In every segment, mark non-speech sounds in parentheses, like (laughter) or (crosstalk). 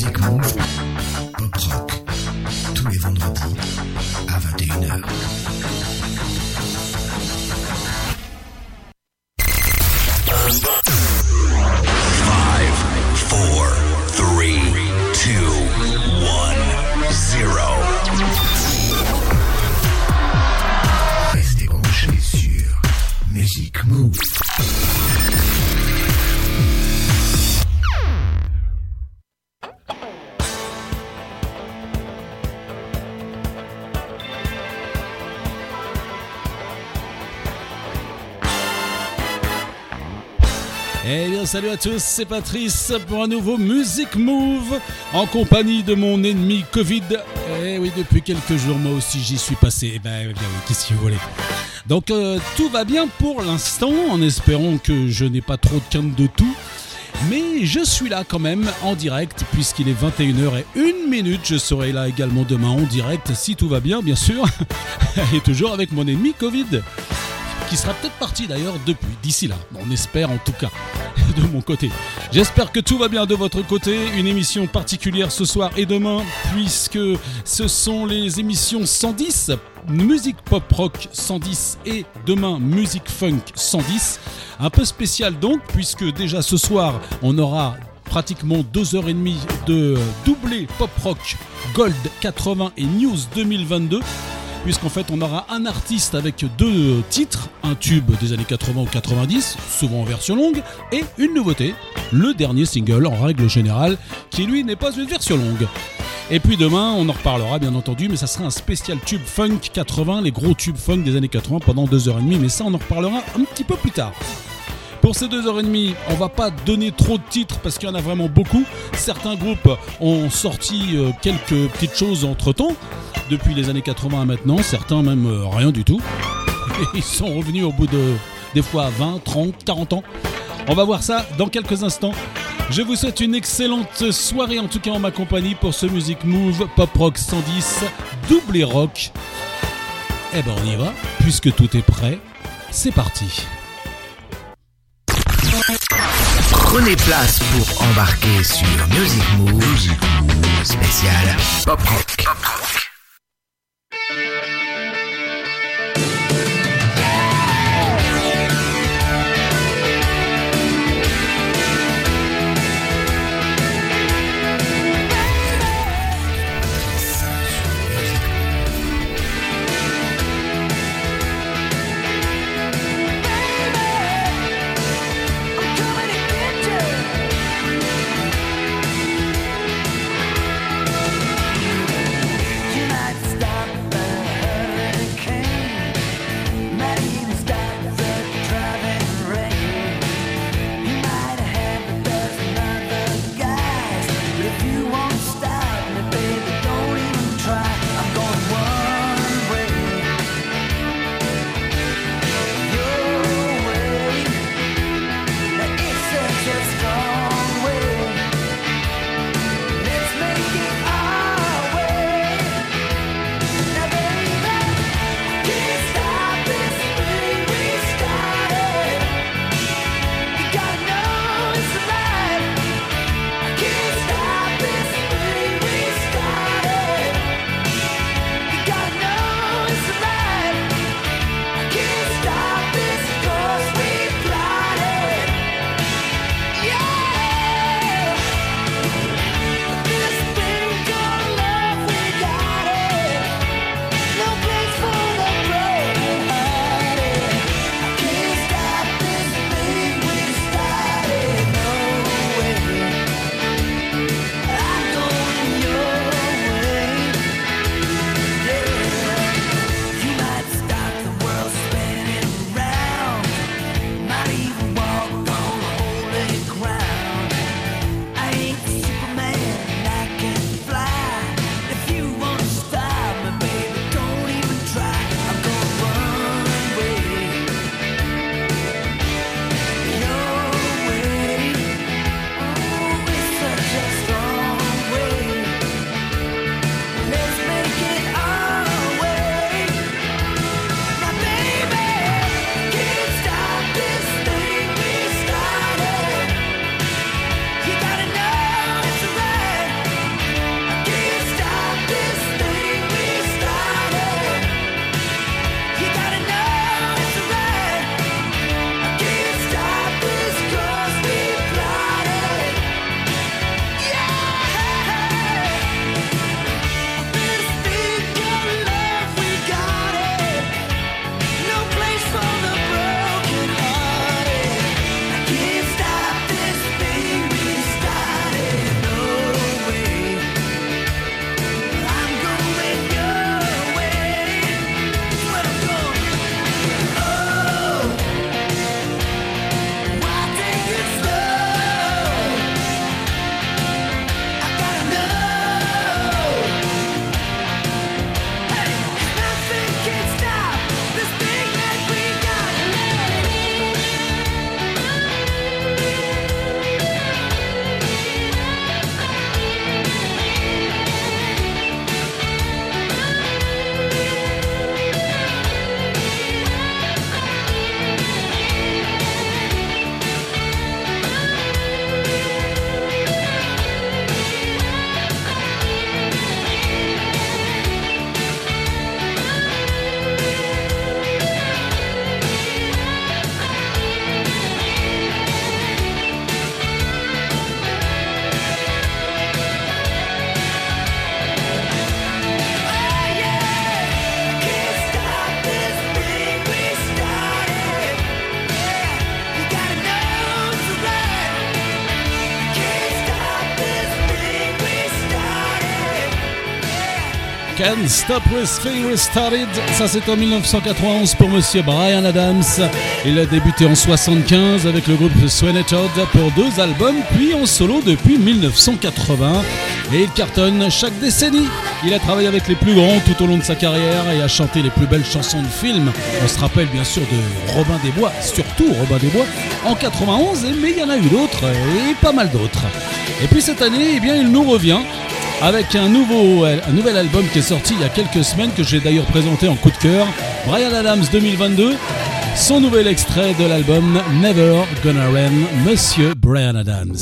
Music Move, salut à tous, c'est Patrice pour un nouveau Music Move en compagnie de mon ennemi Covid. Eh oui, depuis quelques jours moi aussi j'y suis passé. Eh ben, eh bien, qu'est-ce que vous voulez? Donc euh, tout va bien pour l'instant en espérant que je n'ai pas trop de quinte de tout. Mais je suis là quand même en direct puisqu'il est 21h et 1 minute. Je serai là également demain en direct si tout va bien bien sûr. (laughs) et toujours avec mon ennemi Covid qui sera peut-être parti d'ailleurs depuis d'ici là. On espère en tout cas (laughs) de mon côté. J'espère que tout va bien de votre côté. Une émission particulière ce soir et demain puisque ce sont les émissions 110 musique pop rock 110 et demain musique funk 110. Un peu spécial donc puisque déjà ce soir on aura pratiquement 2h30 de doublé pop rock Gold 80 et News 2022 puisqu'en fait on aura un artiste avec deux titres, un tube des années 80 ou 90, souvent en version longue, et une nouveauté, le dernier single en règle générale, qui lui n'est pas une version longue. Et puis demain, on en reparlera bien entendu, mais ça sera un spécial tube funk 80, les gros tubes funk des années 80 pendant 2h30, mais ça on en reparlera un petit peu plus tard. Pour ces deux heures et demie, on va pas donner trop de titres parce qu'il y en a vraiment beaucoup. Certains groupes ont sorti euh, quelques petites choses entre temps, depuis les années 80 à maintenant, certains même euh, rien du tout. Et (laughs) ils sont revenus au bout de des fois 20, 30, 40 ans. On va voir ça dans quelques instants. Je vous souhaite une excellente soirée, en tout cas en ma compagnie, pour ce Music Move Pop Rock 110, doublé rock. Eh ben on y va, puisque tout est prêt. C'est parti. Prenez place pour embarquer sur Music Move, spécial Pop Rock. And Stop Risking Restarted. Ça, c'est en 1991 pour Monsieur Brian Adams. Il a débuté en 75 avec le groupe Swanetod pour deux albums, puis en solo depuis 1980. Et il cartonne chaque décennie. Il a travaillé avec les plus grands tout au long de sa carrière et a chanté les plus belles chansons de films. On se rappelle bien sûr de Robin des Bois, surtout Robin des Bois, en 91, mais il y en a eu d'autres et pas mal d'autres. Et puis cette année, eh bien, il nous revient avec un, nouveau, nouvel album qui est sorti il y a quelques semaines, que j'ai d'ailleurs présenté en coup de cœur, Brian Adams 2022, son nouvel extrait de l'album Never Gonna Rain, Monsieur Brian Adams.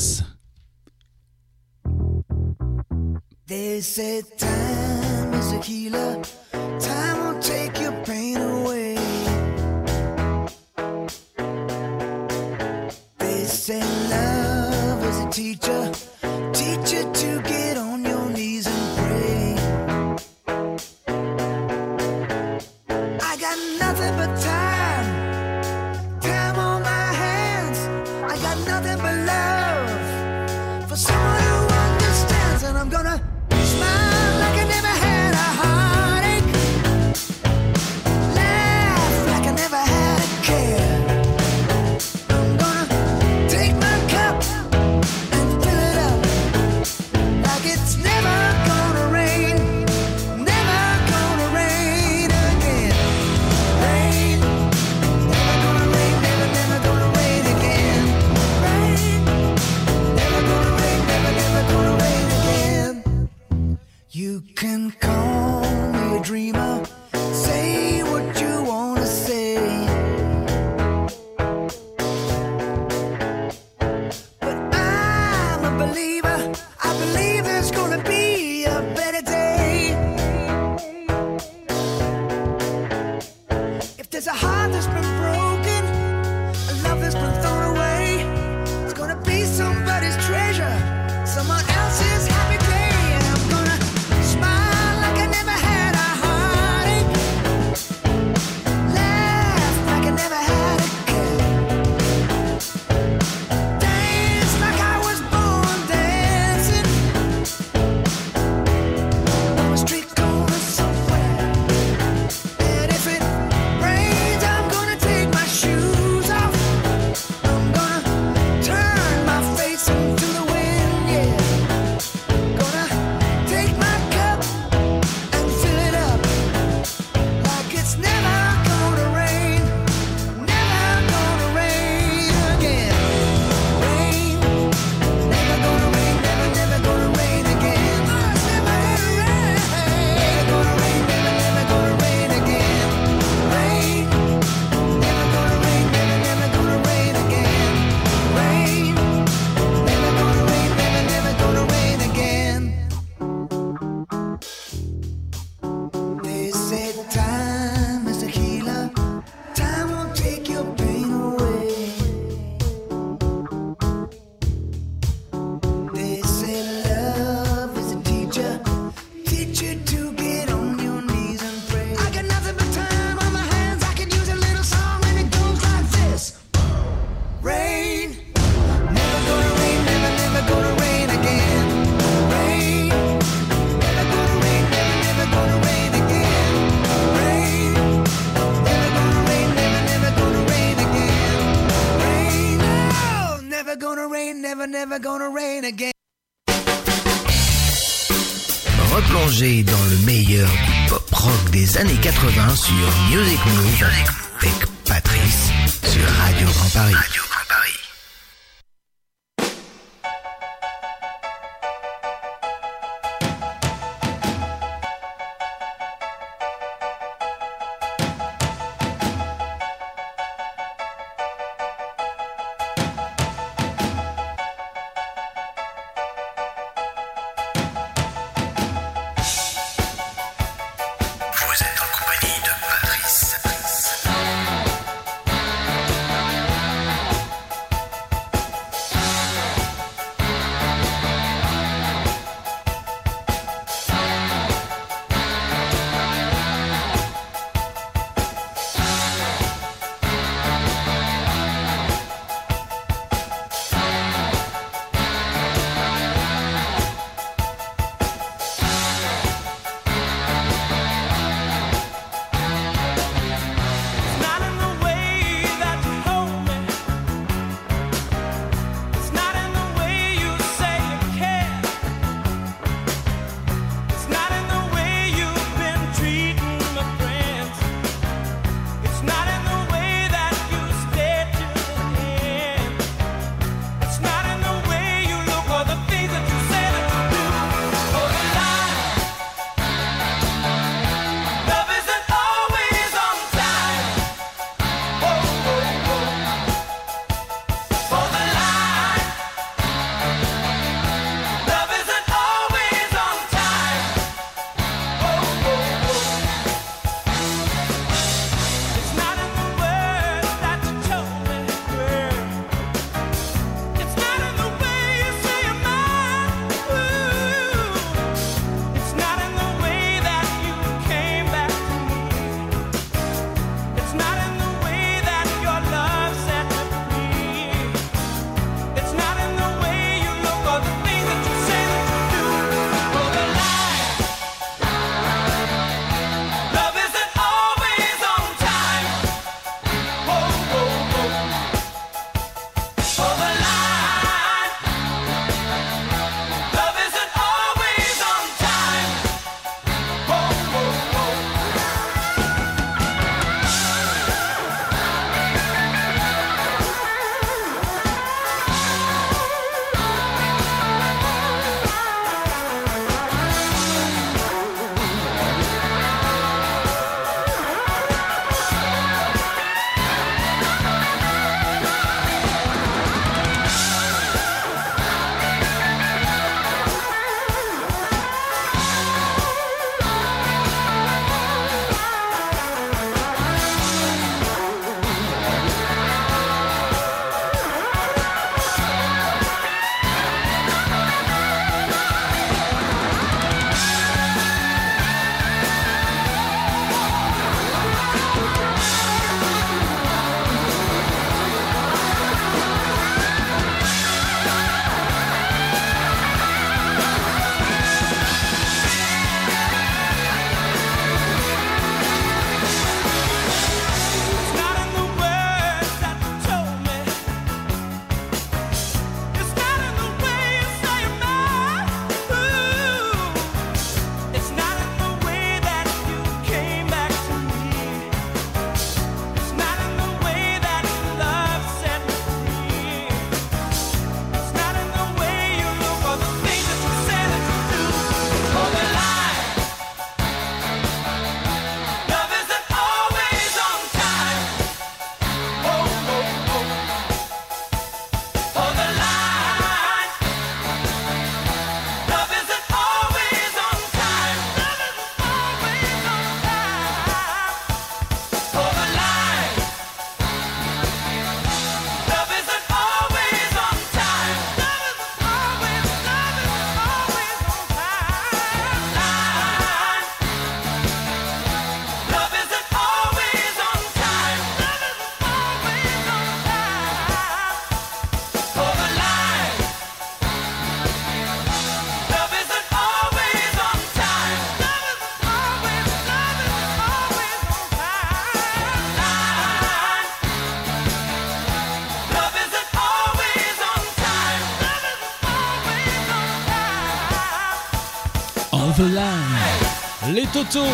Toto,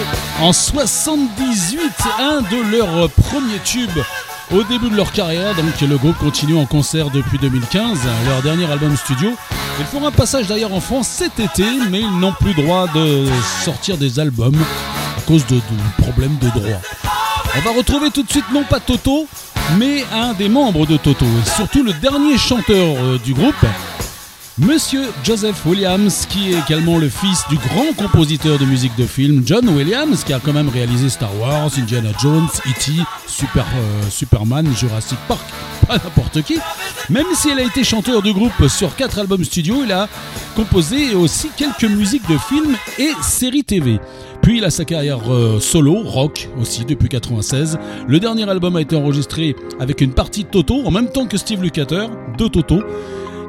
en 78, un de leurs premiers tubes au début de leur carrière. Donc le groupe continue en concert depuis 2015, leur dernier album studio. Ils feront un passage d'ailleurs en France cet été, mais ils n'ont plus droit de sortir des albums à cause de, de problèmes de droit. On va retrouver tout de suite non pas Toto, mais un des membres de Toto, et surtout le dernier chanteur euh, du groupe, Monsieur Joseph Williams, qui est également le fils du grand compositeur de musique de film John Williams, qui a quand même réalisé Star Wars, Indiana Jones, E.T., euh, Superman, Jurassic Park, (laughs) pas n'importe qui. Même s'il a été chanteur du groupe sur quatre albums studio, il a composé aussi quelques musiques de films et séries TV. Puis il a sa carrière euh, solo, rock aussi, depuis 96. Le dernier album a été enregistré avec une partie de Toto, en même temps que Steve Lukather, de Toto,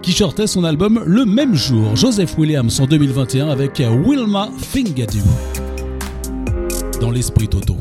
qui sortait son album le même jour. Joseph Williams en 2021 avec Wilma Fingadoo. Dans l'esprit Toto.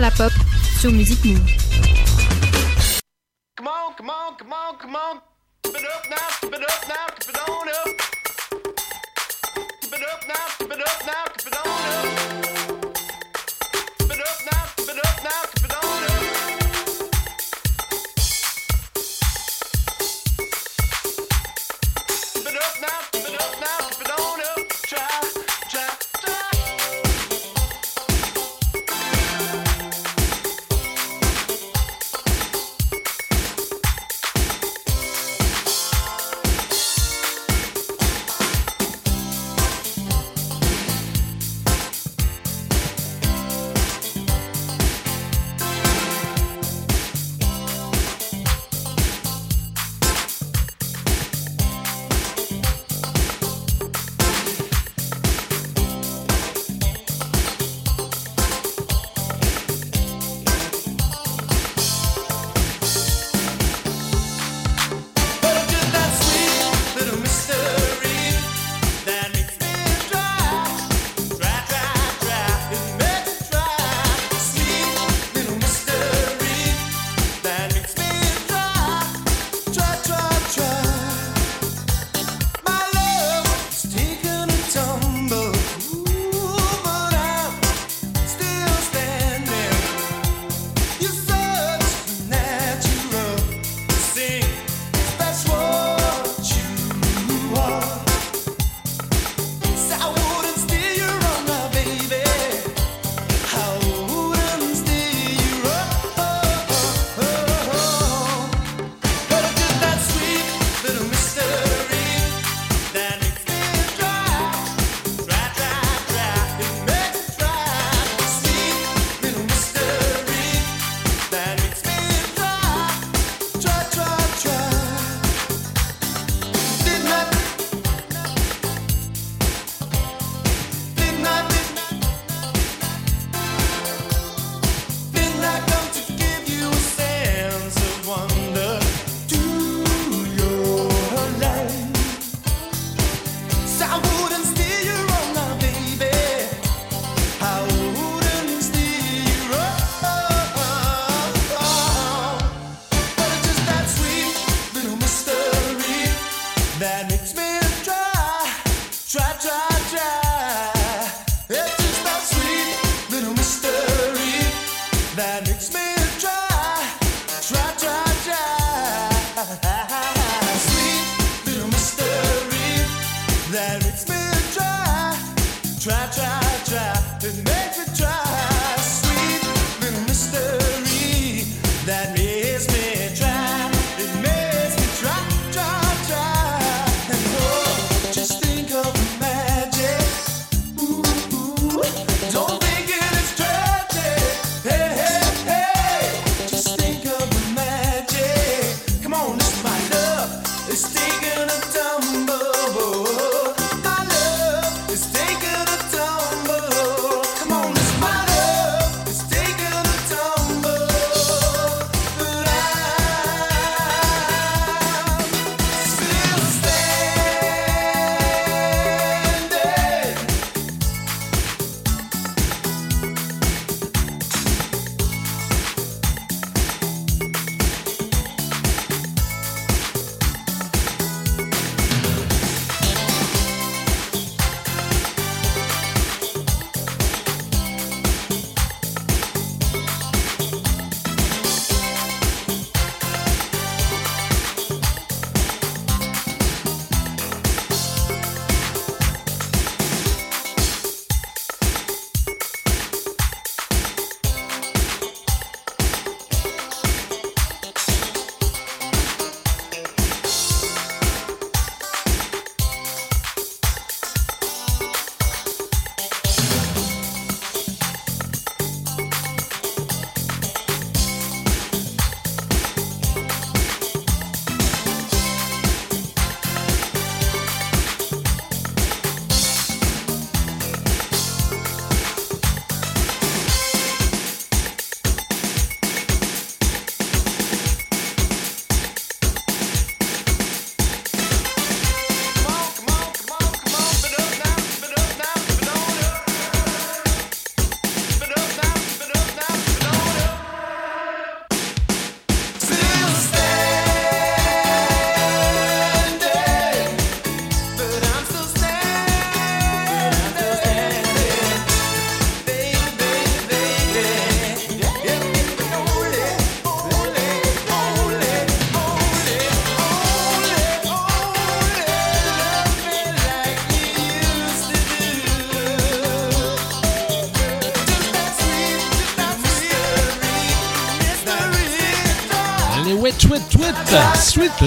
La pop sur Music Move.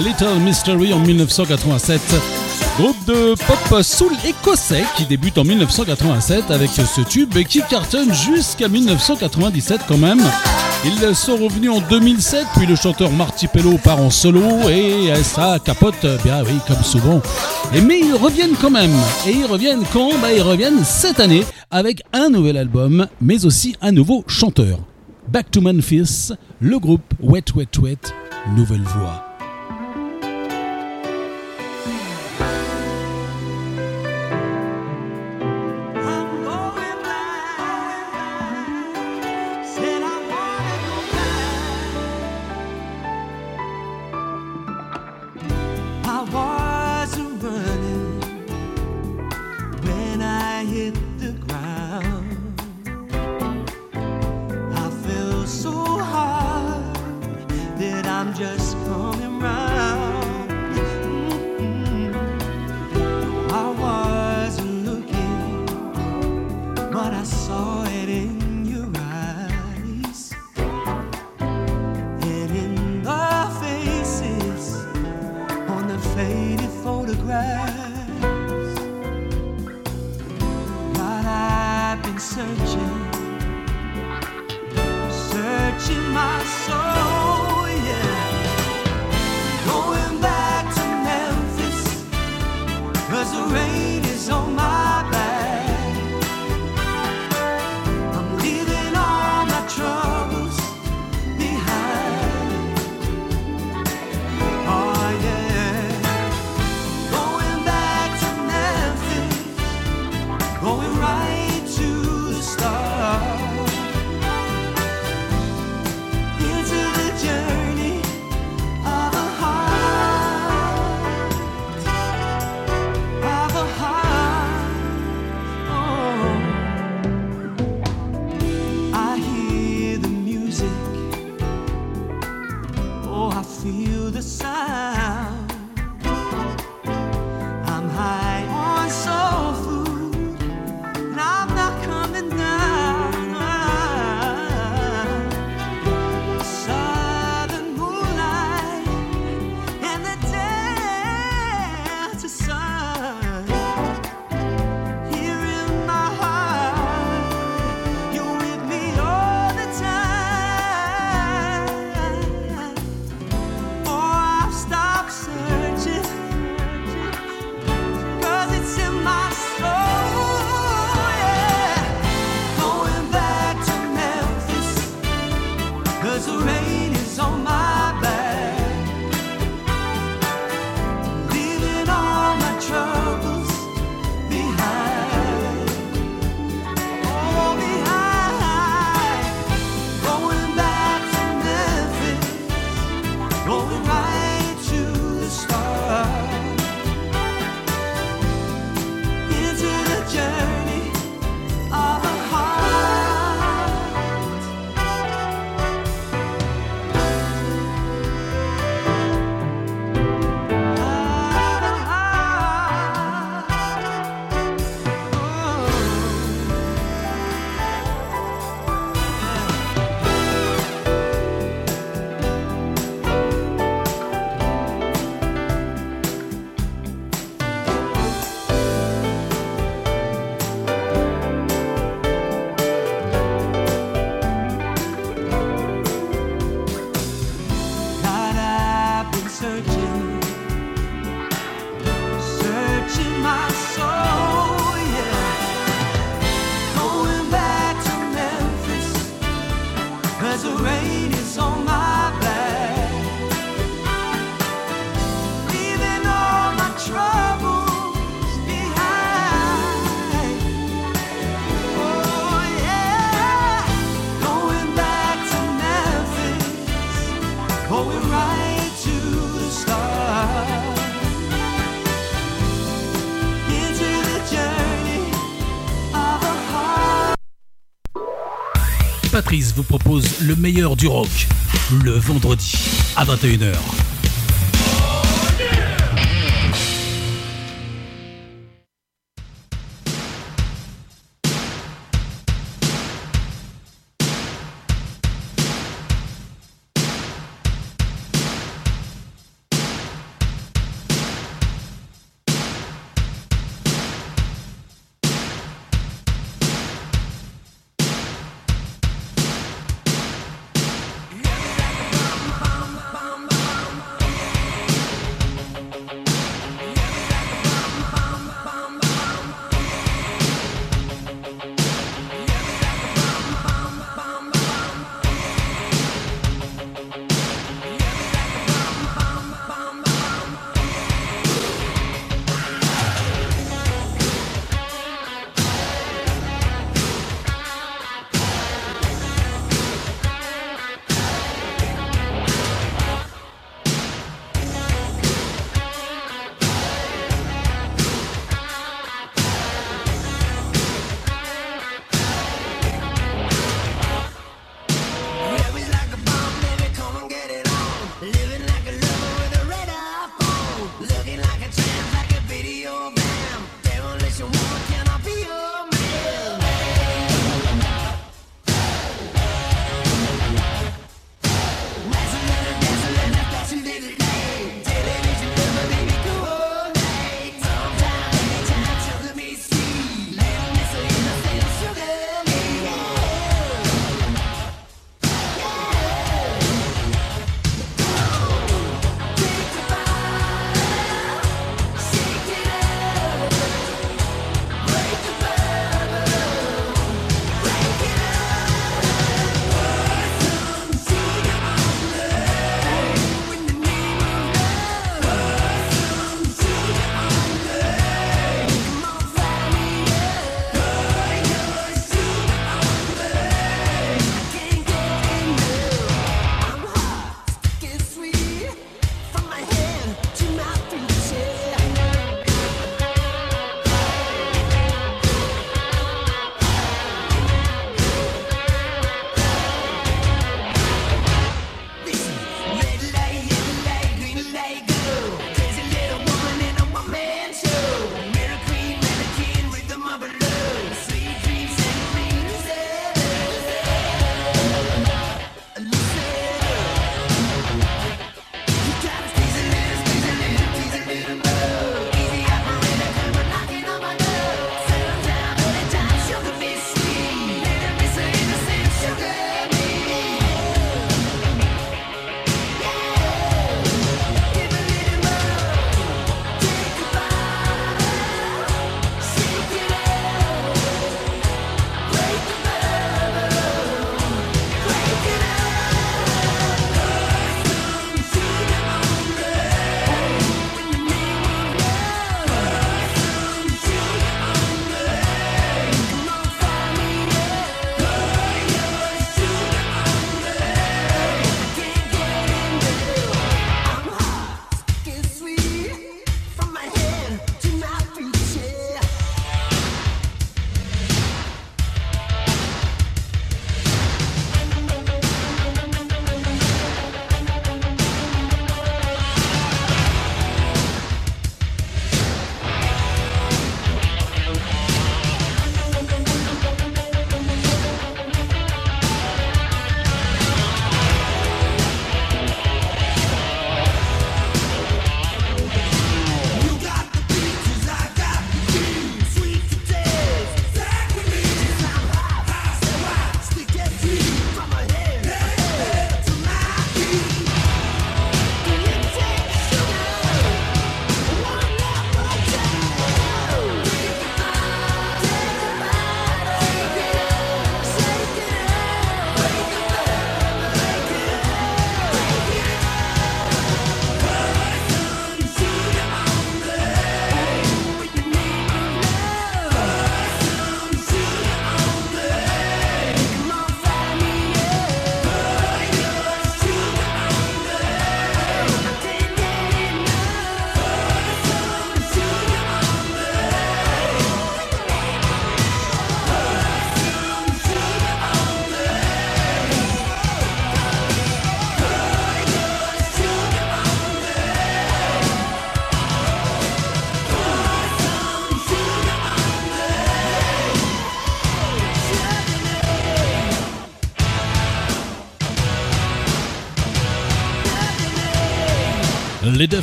Little Mystery en 1987. Groupe de pop soul écossais qui débute en 1987 avec ce tube qui cartonne jusqu'à 1997 quand même. Ils sont revenus en 2007, puis le chanteur Marty Pello part en solo et ça capote, bien oui, comme souvent. Mais ils reviennent quand même. Et ils reviennent quand? Bah, Ils reviennent cette année avec un nouvel album, mais aussi un nouveau chanteur. Back to Memphis, le groupe Wet Wet Wet, nouvelle voix. Vous propose le meilleur du rock le vendredi à 21h.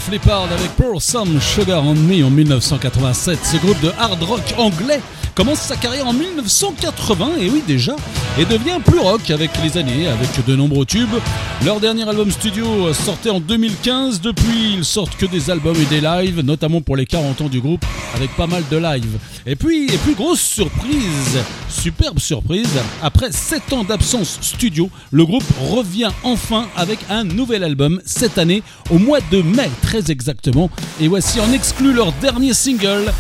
Def Leppard avec Pour Some Sugar on Me en 1987. Ce groupe de hard rock anglais commence sa carrière en 1980, et oui déjà, et devient plus rock avec les années, avec de nombreux tubes. Leur dernier album studio sortait en 2015. Depuis, ils sortent que des albums et des lives, notamment pour les 40 ans du groupe, avec pas mal de lives. Et puis, et puis grosse surprise, superbe surprise, après 7 ans d'absence studio, le groupe revient enfin avec un nouvel album cette année, au mois de mai très exactement. Et voici en exclu leur dernier single,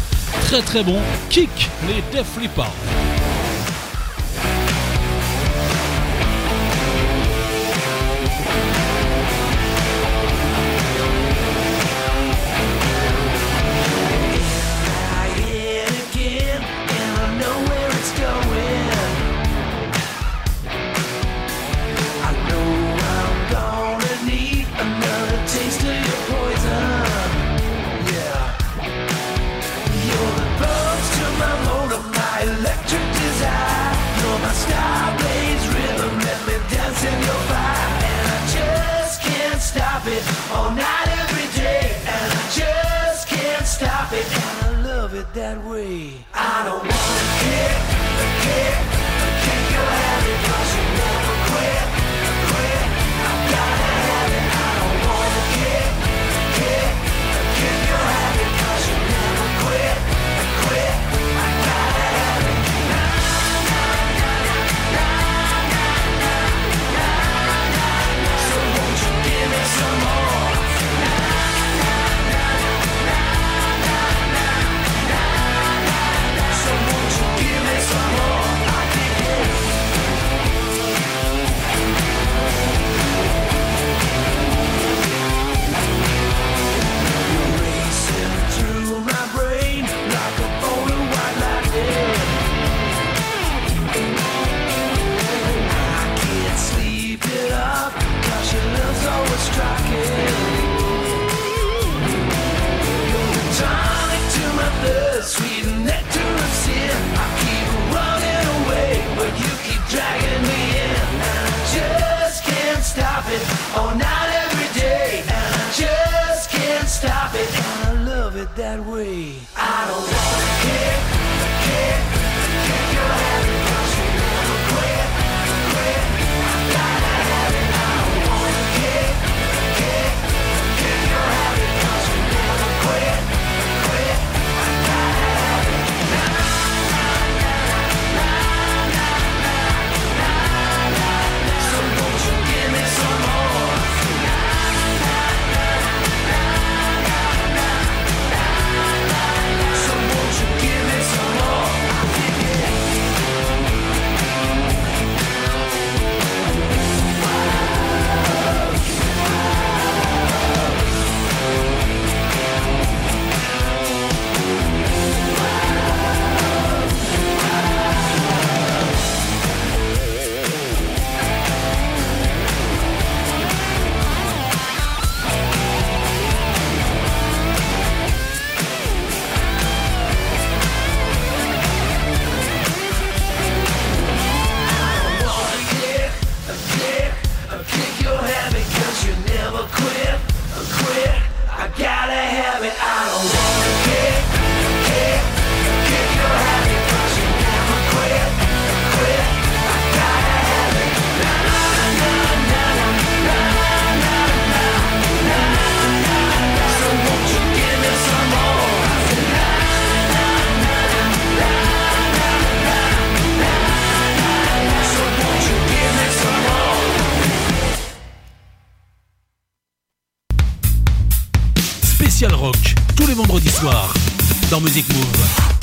très très bon, Kick les Def Leppard. it all night, every day. And I just can't stop it. And I love it that way. I don't that way. tous les vendredis soirs dans Music Move.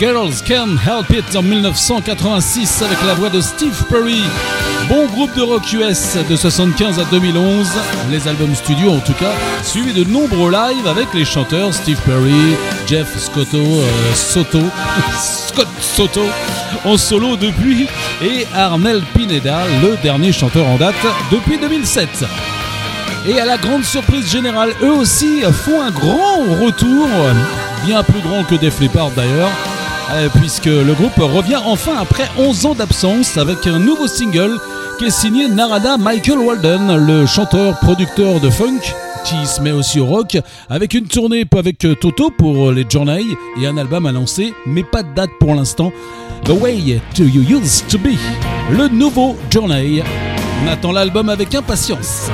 Girls Can't Help It en 1986 avec la voix de Steve Perry. Bon groupe de rock US de 75 à 2011, les albums studio en tout cas, suivi de nombreux lives avec les chanteurs Steve Perry, Jeff Scotto, euh, Soto, (laughs) Scott Soto en solo depuis et Arnel Pineda, le dernier chanteur en date depuis 2007. Et à la grande surprise générale, eux aussi font un grand retour, bien plus grand que Def Leppard d'ailleurs, puisque le groupe revient enfin après 11 ans d'absence avec un nouveau single qui est signé Narada Michael Walden, le chanteur-producteur de funk qui se met aussi au rock, avec une tournée avec Toto pour les Journey et un album annoncé, mais pas de date pour l'instant. The Way to You Used to Be, le nouveau Journey. On attend l'album avec impatience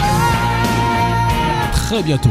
très bientôt.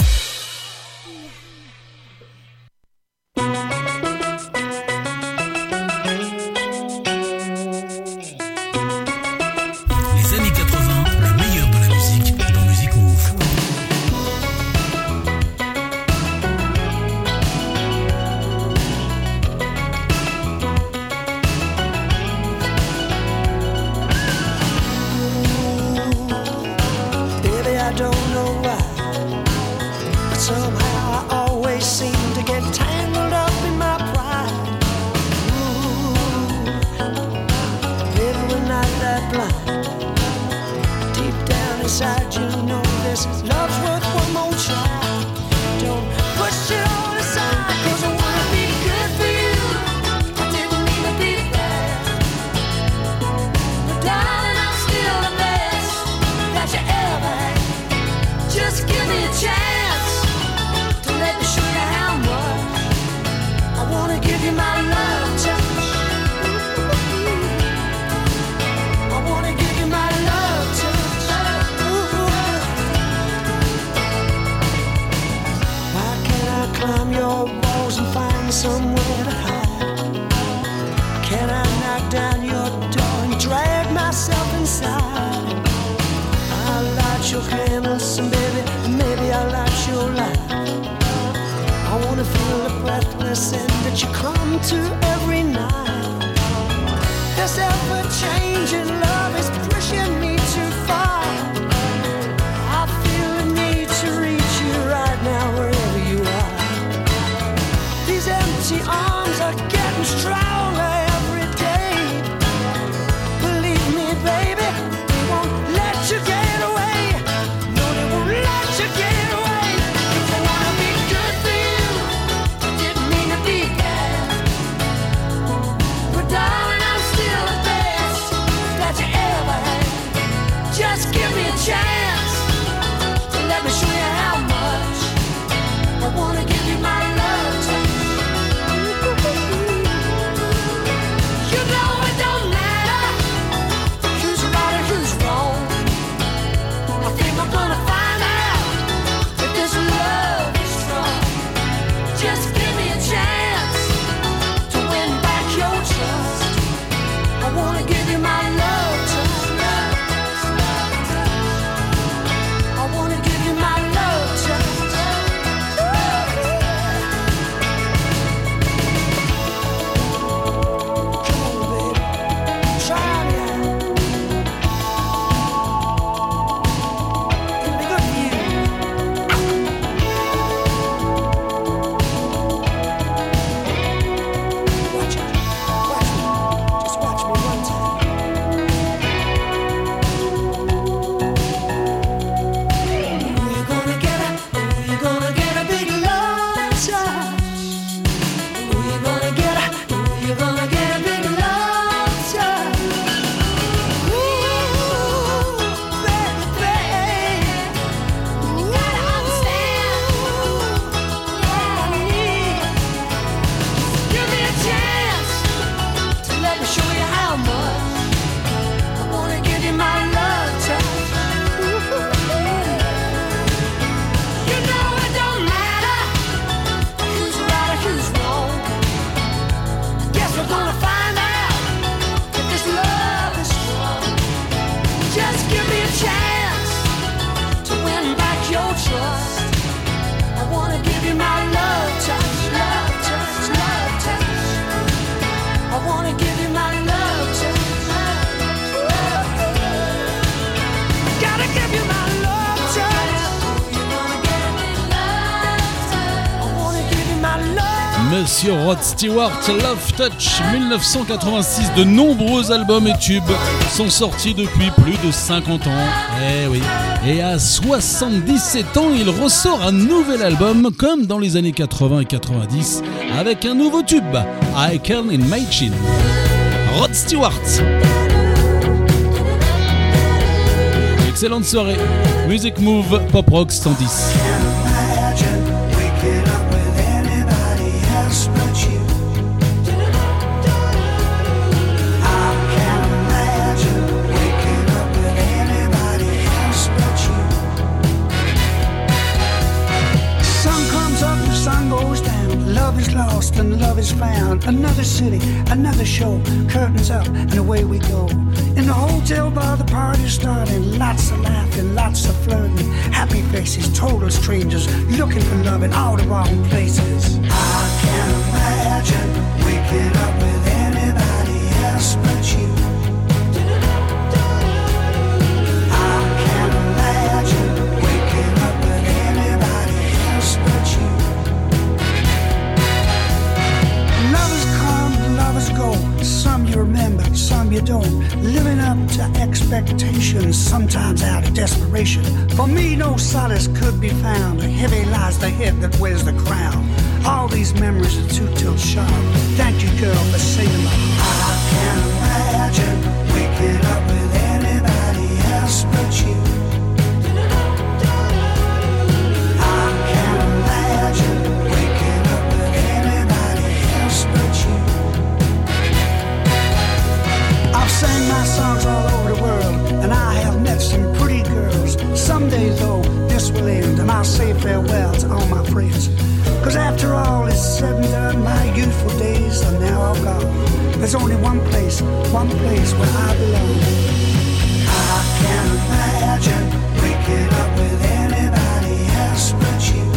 To every night. It's ever changing. Rod Stewart, Love Touch 1986. De nombreux albums et tubes sont sortis depuis plus de 50 ans. Eh oui. Et à 77 ans, il ressort un nouvel album, comme dans les années 80 et 90, avec un nouveau tube, I Can Imagine. Rod Stewart. Excellente soirée. Music Move Pop Rock 110. and love is found. Another city, another show, curtains up, and away we go. In the hotel bar, the party's starting. Lots of laughing, lots of flirting. Happy faces, total strangers, looking for love in all the wrong places. I can't imagine waking up time you don't. Living up to expectations, sometimes out of desperation. For me, no solace could be found. Heavy lies the head that wears the crown. All these memories are too till sharp. Thank you, girl, for saving my heart. I can imagine waking up. days though, this will end, and I'll say farewell to all my friends. Cause after all is said and done, my youthful days are now all gone. There's only one place, one place where I belong. I can't imagine waking up with anybody else but you.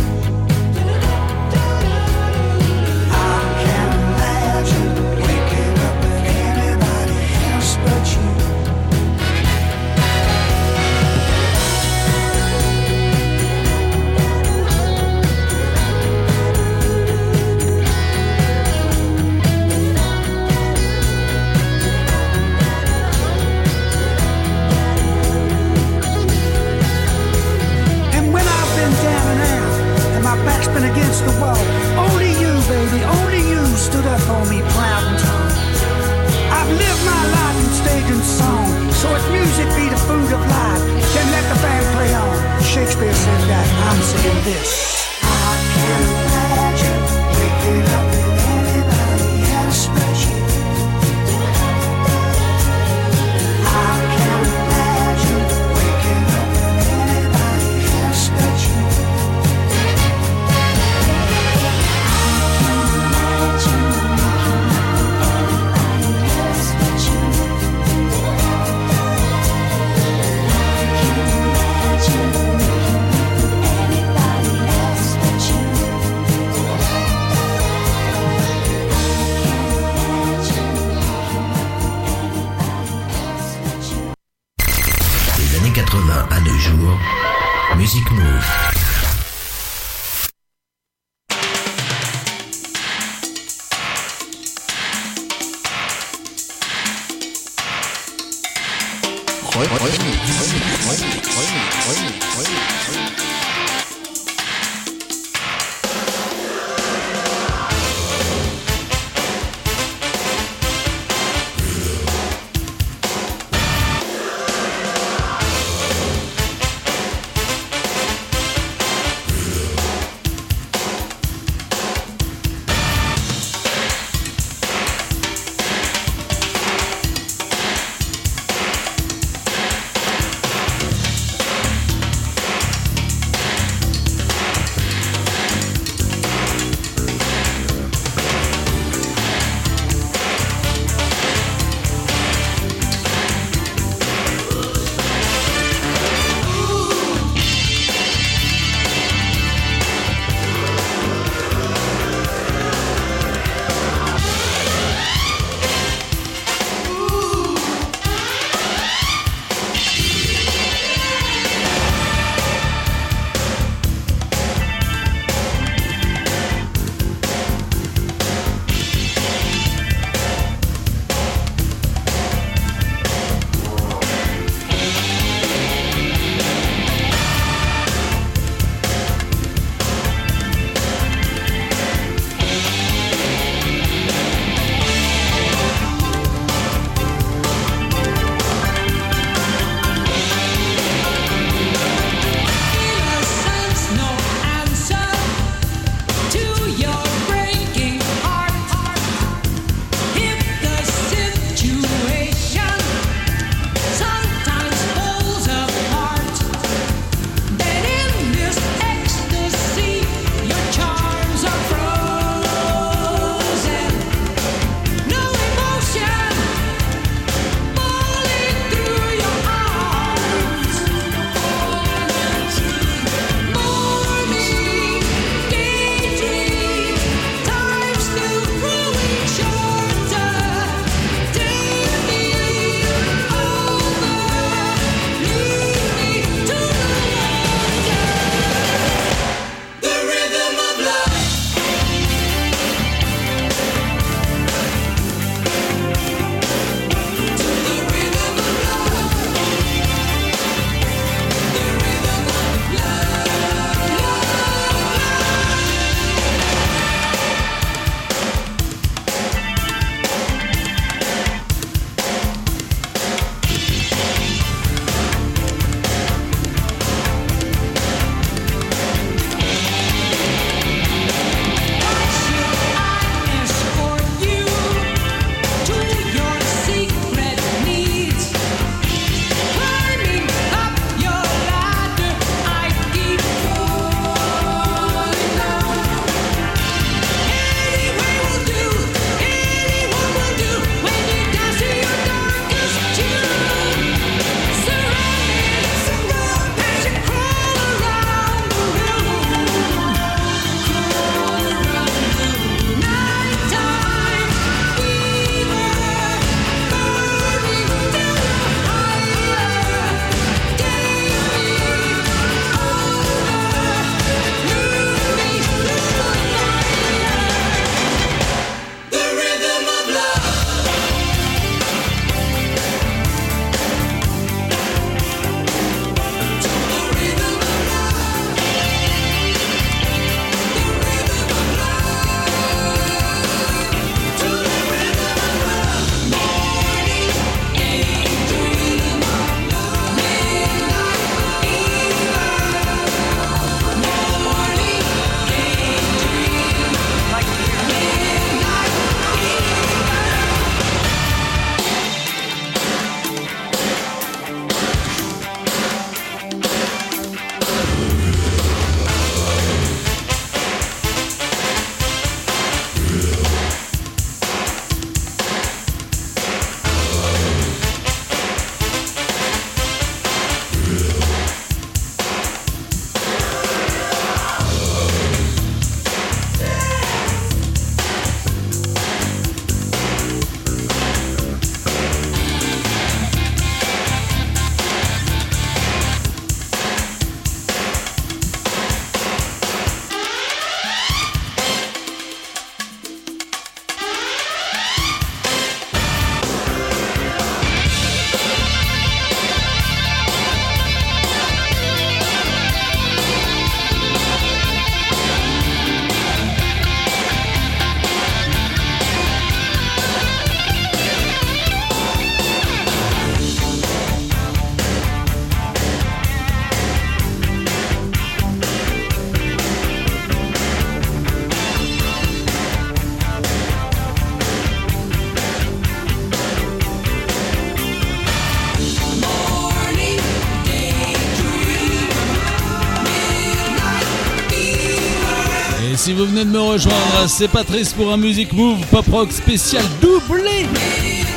Rejoindre, c'est Patrice pour un Music Move Pop Rock spécial doublé.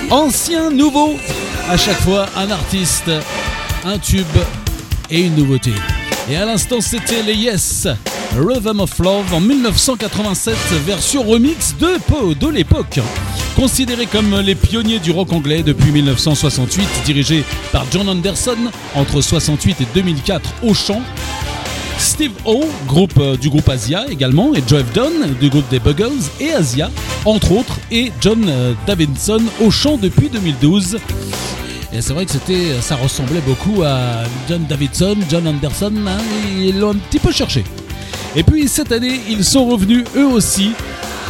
Ancien, nouveau, à chaque fois un artiste, un tube et une nouveauté. Et à l'instant, c'était les Yes, Rhythm of Love en 1987, version remix de Po de l'époque. Considérés comme les pionniers du rock anglais depuis 1968, dirigé par John Anderson entre 68 et 2004 au chant, Steve O, groupe, euh, du groupe Asia également, et Joe Dunn du groupe des Buggles et Asia, entre autres, et John euh, Davidson au chant depuis 2012. Et c'est vrai que c'était, ça ressemblait beaucoup à John Davidson, John Anderson, hein, ils l'ont un petit peu cherché. Et puis cette année, ils sont revenus eux aussi,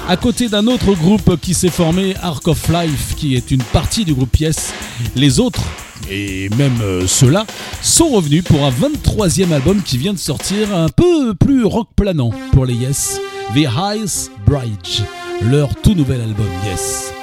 à côté d'un autre groupe qui s'est formé, Arc of Life, qui est une partie du groupe Yes. Les autres, et même euh, ceux-là, sont revenus pour un 23e album qui vient de sortir, un peu plus rock planant pour les Yes, The Highest Bridge, leur tout nouvel album Yes.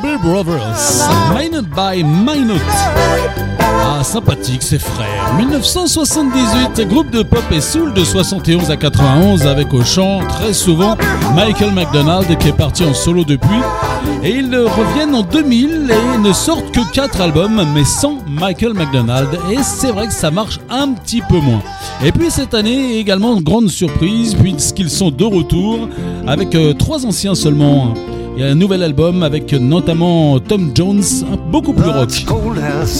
Brothers, Minute by Minute. Ah, sympathique, ces frères. 1978, groupe de pop et soul de 71 à 91 avec au chant très souvent Michael McDonald qui est parti en solo depuis. Et ils reviennent en 2000 et ne sortent que 4 albums mais sans Michael McDonald. Et c'est vrai que ça marche un petit peu moins. Et puis cette année également grande surprise puisqu'ils sont de retour avec euh, trois anciens seulement. Il y a un nouvel album avec notamment Tom Jones, beaucoup plus rock.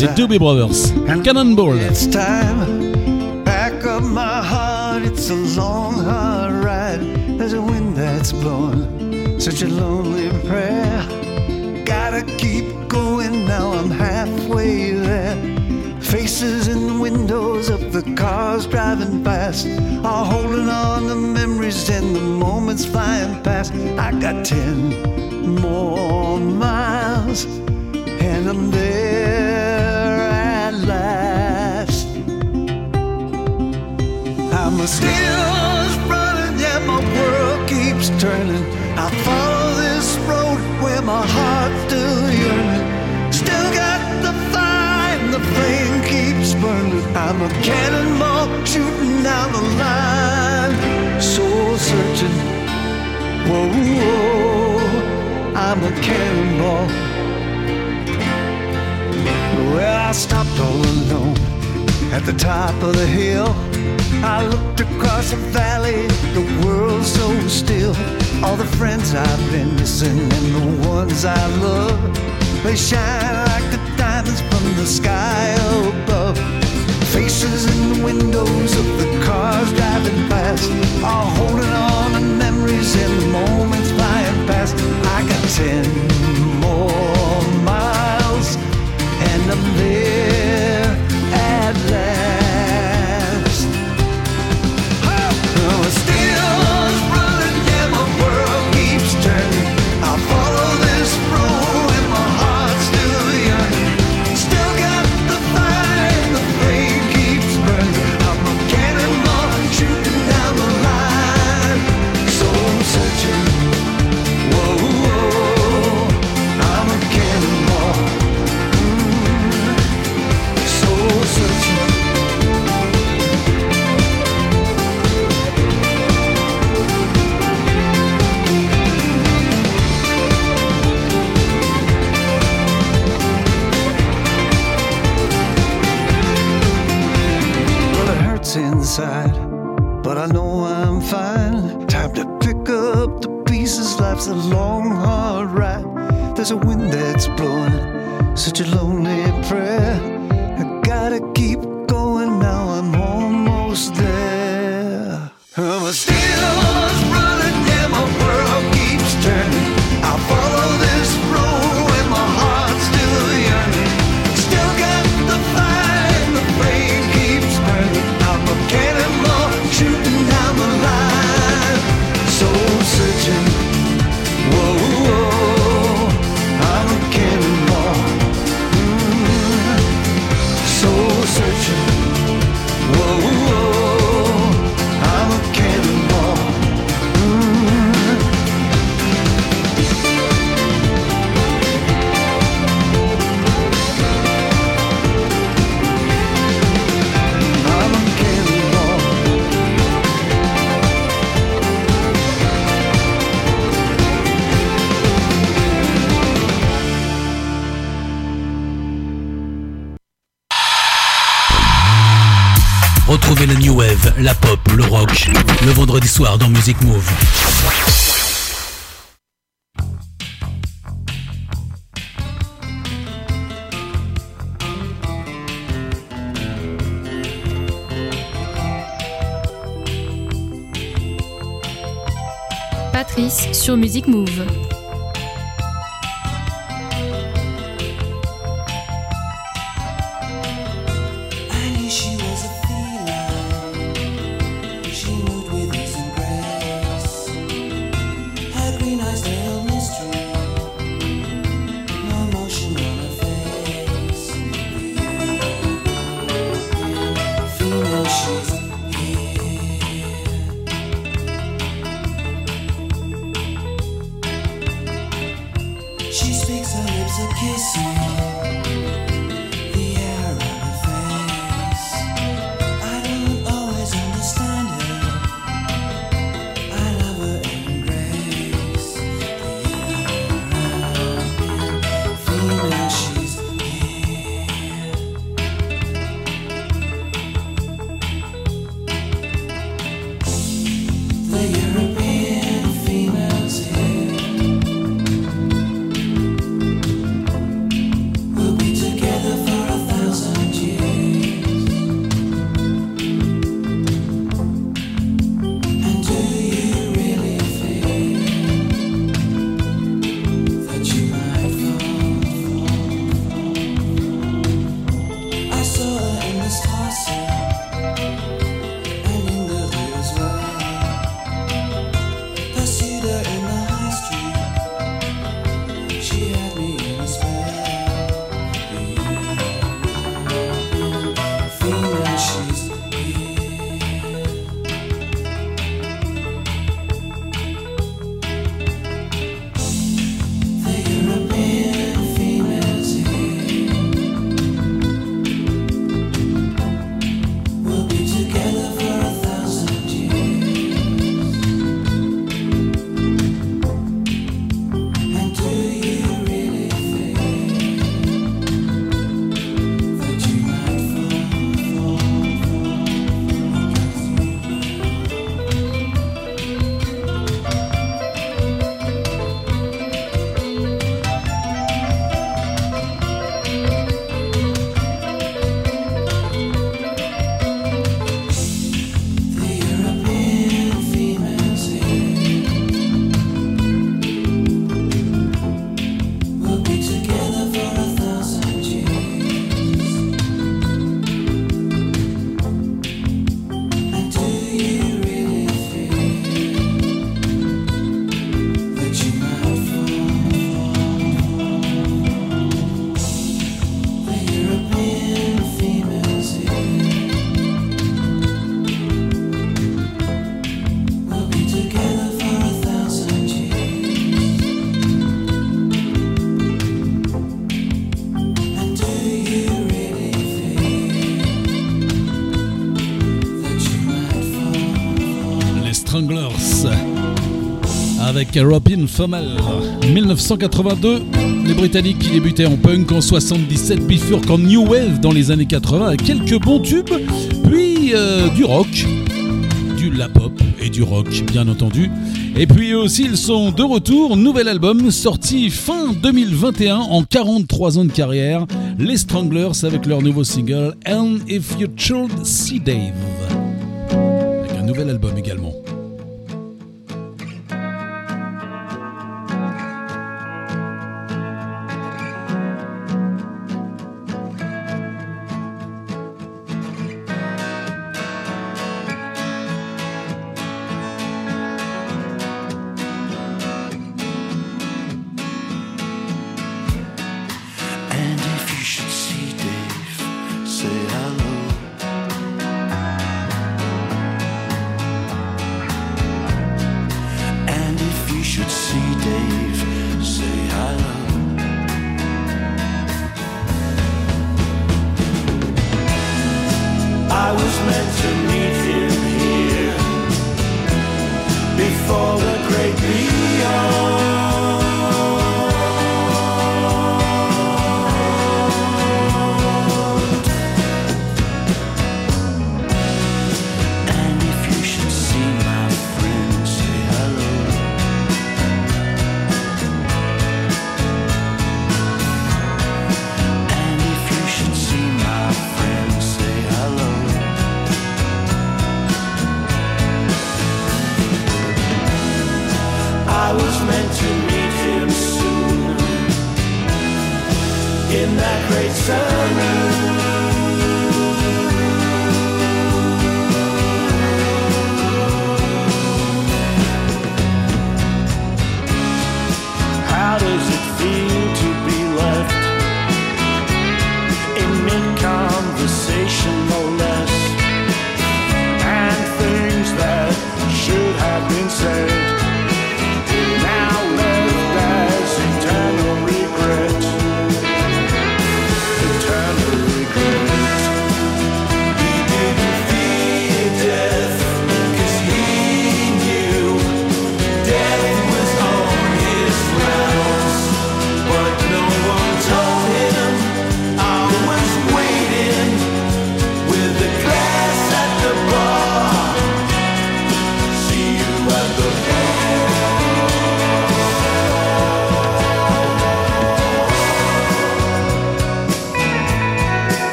Les Doobie Brothers, Cannonball. It's time. Back up my heart, it's a long, hard ride. There's a wind that's blowing, such a lonely prayer. Gotta keep going now, I'm halfway there. Faces in the windows of the cars driving past are holding on to memories and the moments flying past. I got ten more miles and I'm there at last. I'm a still running, yeah, my world keeps turning. I follow this road where my heart's still yearning. Still got the fire, and the flame keeps burning. I'm a cannonball shooting down the line, soul searching. Whoa, whoa, I'm a cannonball. Well, I stopped all alone at the top of the hill. I looked across the valley, the world so still. All the friends I've been missing and the ones I love, they shine like the diamonds from the sky above. Faces in the windows of the cars driving past are holding on to memories and the moments past. I got ten more miles and I'm there Life's a long, hard ride. There's a wind that's blowing, such a lonely prayer. I gotta keep la pop, le rock, le vendredi soir dans Music Move. Patrice sur Music Move. Avec Robin Fomel. 1982, les Britanniques qui débutaient en punk en 77 bifurquent en new wave dans les années 80 avec quelques bons tubes, puis euh, du rock, du la pop et du rock bien entendu. Et puis aussi ils sont de retour, nouvel album sorti fin 2021 en 43 ans de carrière, les Stranglers avec leur nouveau single And If You Should See Dave. Avec un nouvel album également.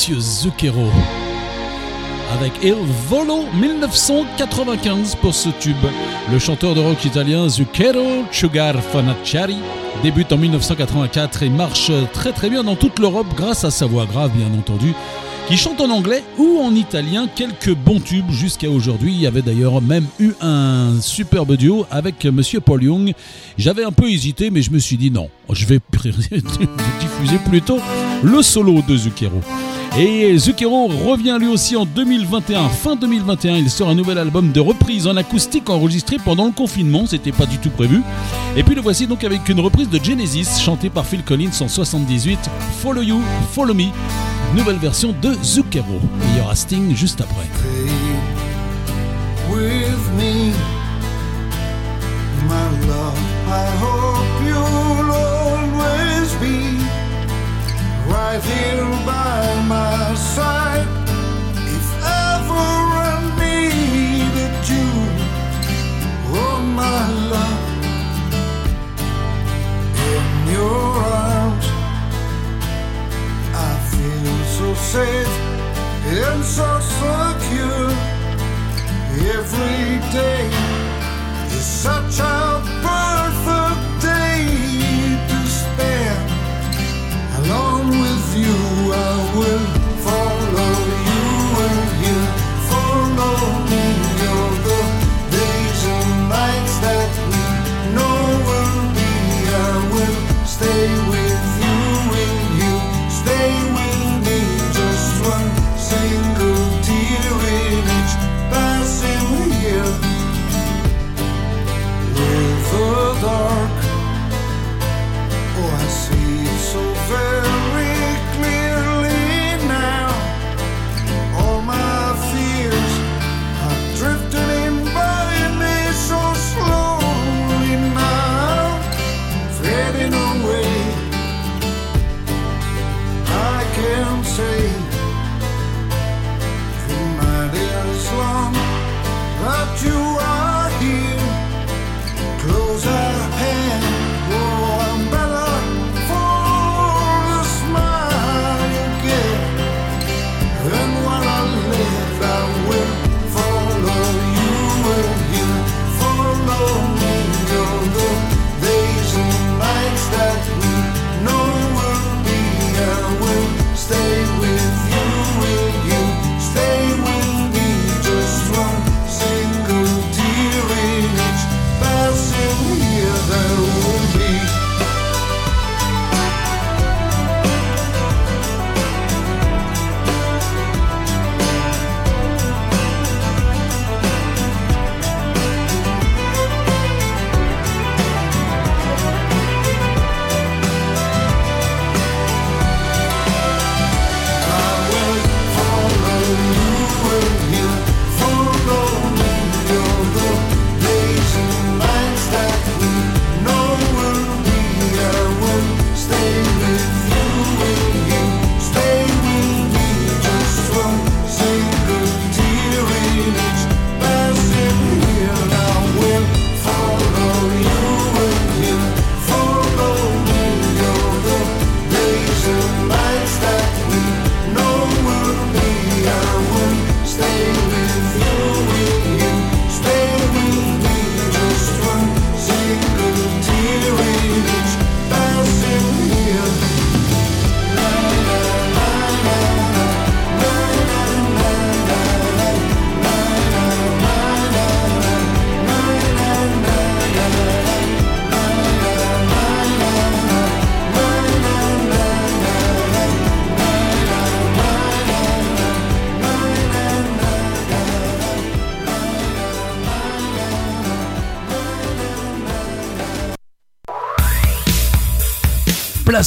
Monsieur Zucchero. Avec Il Volo 1995 pour ce tube. Le chanteur de rock italien Zucchero Sugar Fanacciari débute en 1984 et marche très très bien dans toute l'Europe grâce à sa voix grave bien entendu qui chante en anglais ou en italien quelques bons tubes jusqu'à aujourd'hui. Il y avait d'ailleurs même eu un superbe duo avec Monsieur Paul Young. J'avais un peu hésité, mais je me suis dit non, je vais (laughs) diffuser plutôt le solo de Zucchero. Et Zucchero revient lui aussi en 2021, fin 2021. Il sort un nouvel album de reprise en acoustique enregistré pendant le confinement, c'était pas du tout prévu. Et puis le voici donc avec une reprise de Genesis chantée par Phil Collins en 78, Follow You, Follow Me, nouvelle version de Zucchero. Il y aura Sting juste après. Right here by my side. If ever I needed you, oh my love, in your arms, I feel so safe and so secure. Every day is such a perfect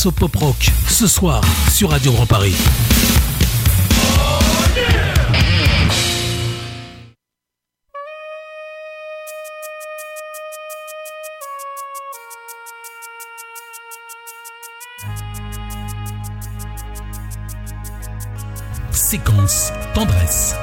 Au pop rock ce soir sur Radio Grand Paris. Séquence tendresse.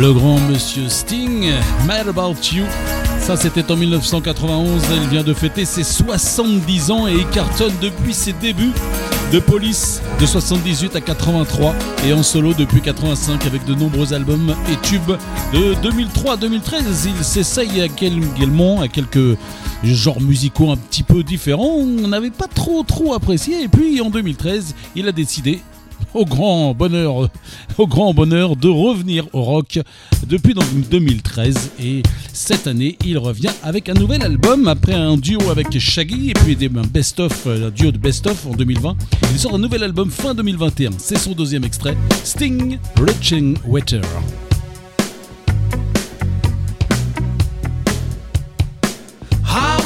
Le grand monsieur Sting, Mad About You. Ça, c'était en 1991. Il vient de fêter ses 70 ans et il cartonne depuis ses débuts de police de 78 à 83 et en solo depuis 85 avec de nombreux albums et tubes de 2003 à 2013. Il s'essaye également à quelques genres musicaux un petit peu différents. On n'avait pas trop trop apprécié et puis en 2013, il a décidé au grand bonheur, de revenir au rock depuis donc 2013 et cette année il revient avec un nouvel album après un duo avec Shaggy et puis best-of, un duo de best-of en 2020. Il sort un nouvel album fin 2021. C'est son deuxième extrait, Sting Reaching Water. How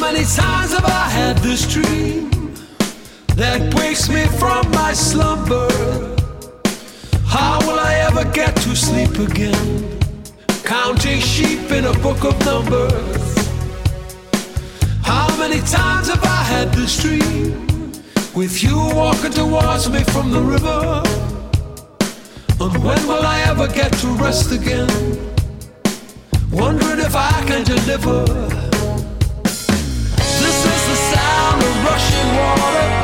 that wakes me from my slumber? How will I ever get to sleep again? Counting sheep in a book of numbers. How many times have I had this dream with you walking towards me from the river? And when will I ever get to rest again? Wondering if I can deliver. This is the sound of rushing water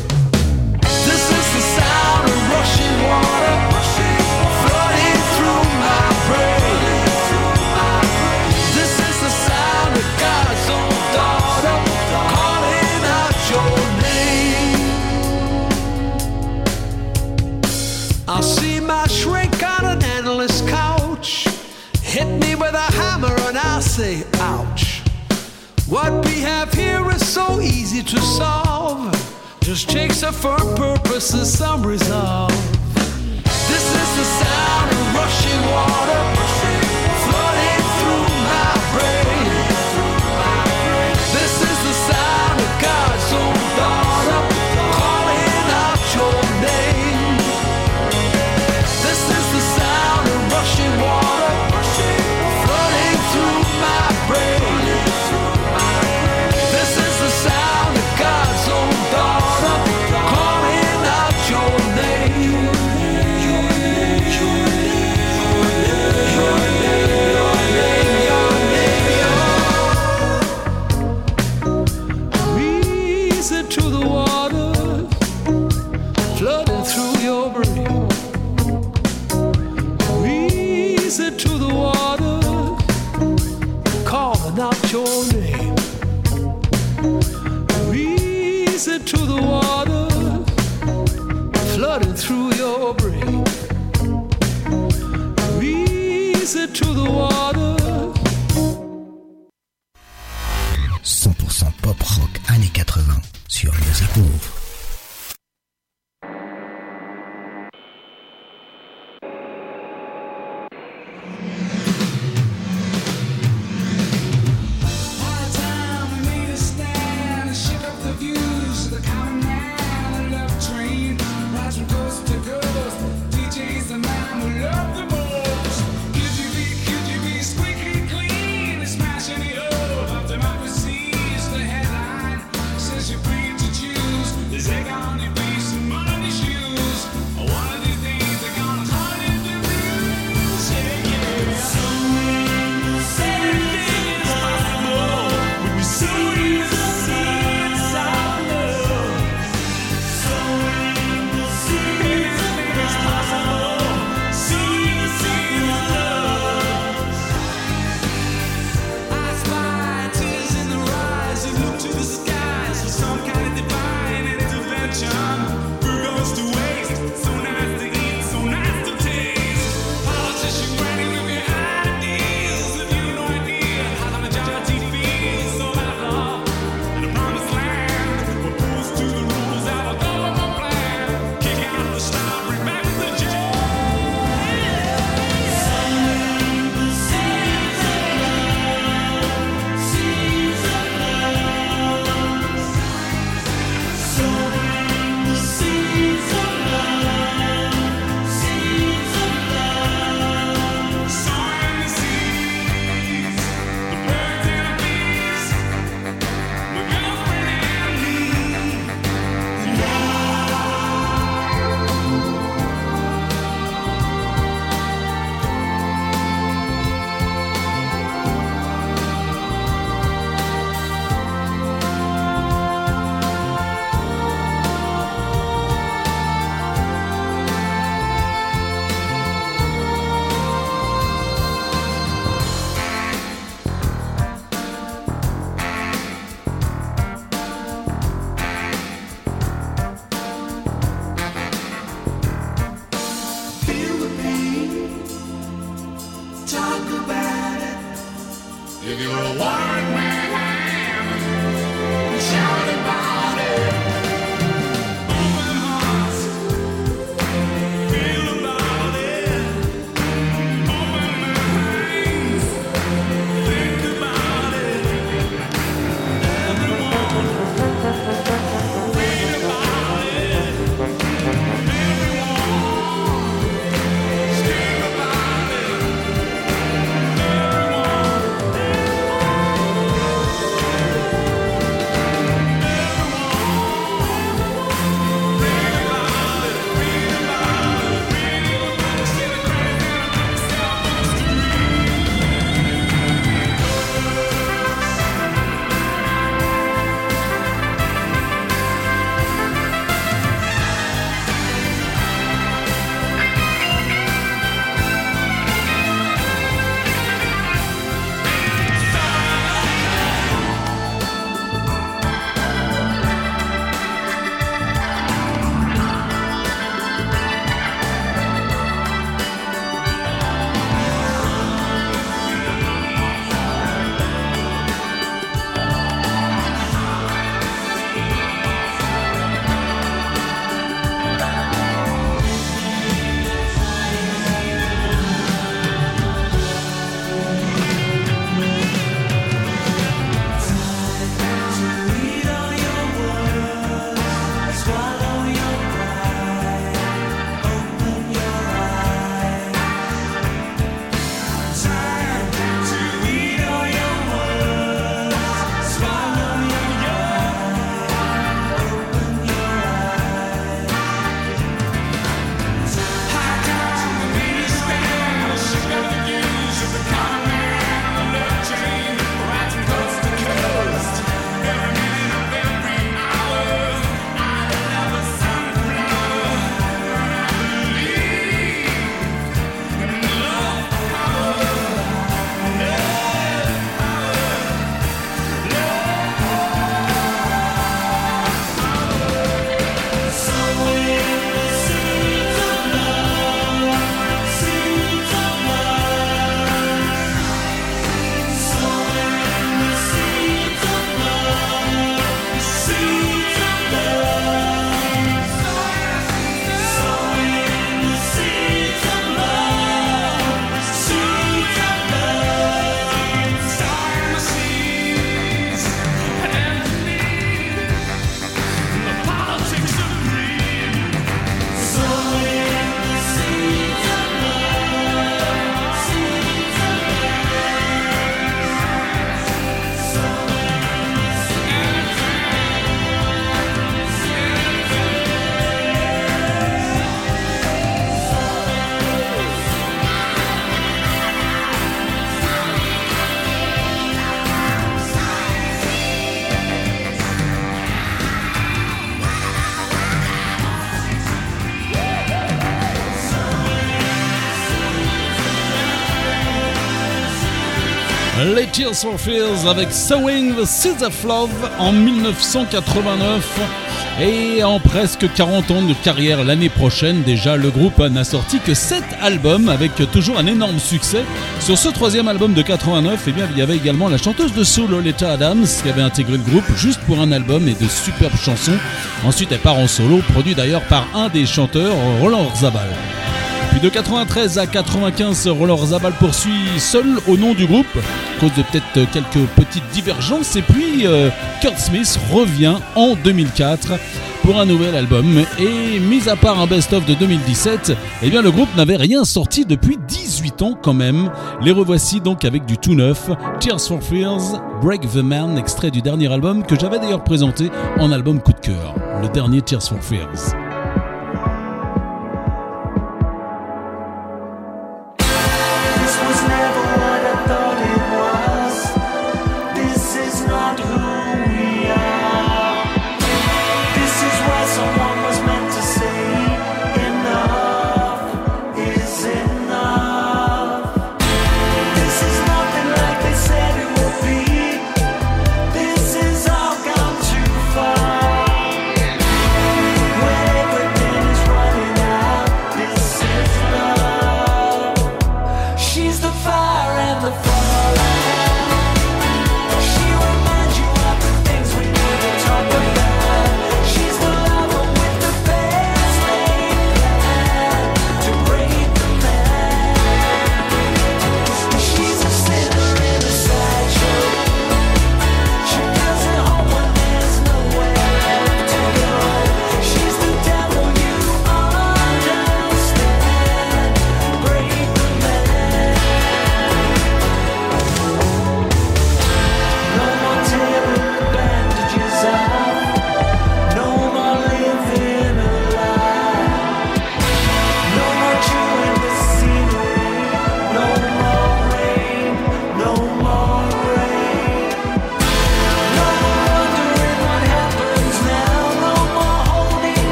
Ouch. What we have here is so easy to solve. Just takes a firm purpose and some resolve. This is the sound of rushing water your brain. Easy to the water. 100% pop rock années 80 sur Music Move. Les Tears for Fears avec Sowing the Seeds of Love en 1989. Et en presque 40 ans de carrière l'année prochaine, déjà, le groupe n'a sorti que 7 albums avec toujours un énorme succès. Sur ce troisième album de 89, eh bien, il y avait également la chanteuse de soul Loletta Adams qui avait intégré le groupe juste pour un album et de superbes chansons. Ensuite, elle part en solo, produit d'ailleurs par un des chanteurs, Roland Zabal. Puis de 93 à 95, Roland Zabal poursuit seul au nom du groupe, cause de peut-être quelques petites divergences. Et puis euh, Kurt Smith revient en 2004 pour un nouvel album. Et mis à part un best-of de 2017, eh bien le groupe n'avait rien sorti depuis 18 ans quand même. Les revoici donc avec du tout neuf, Tears for Fears, Break the Man, extrait du dernier album que j'avais d'ailleurs présenté en album coup de cœur, le dernier Tears for Fears.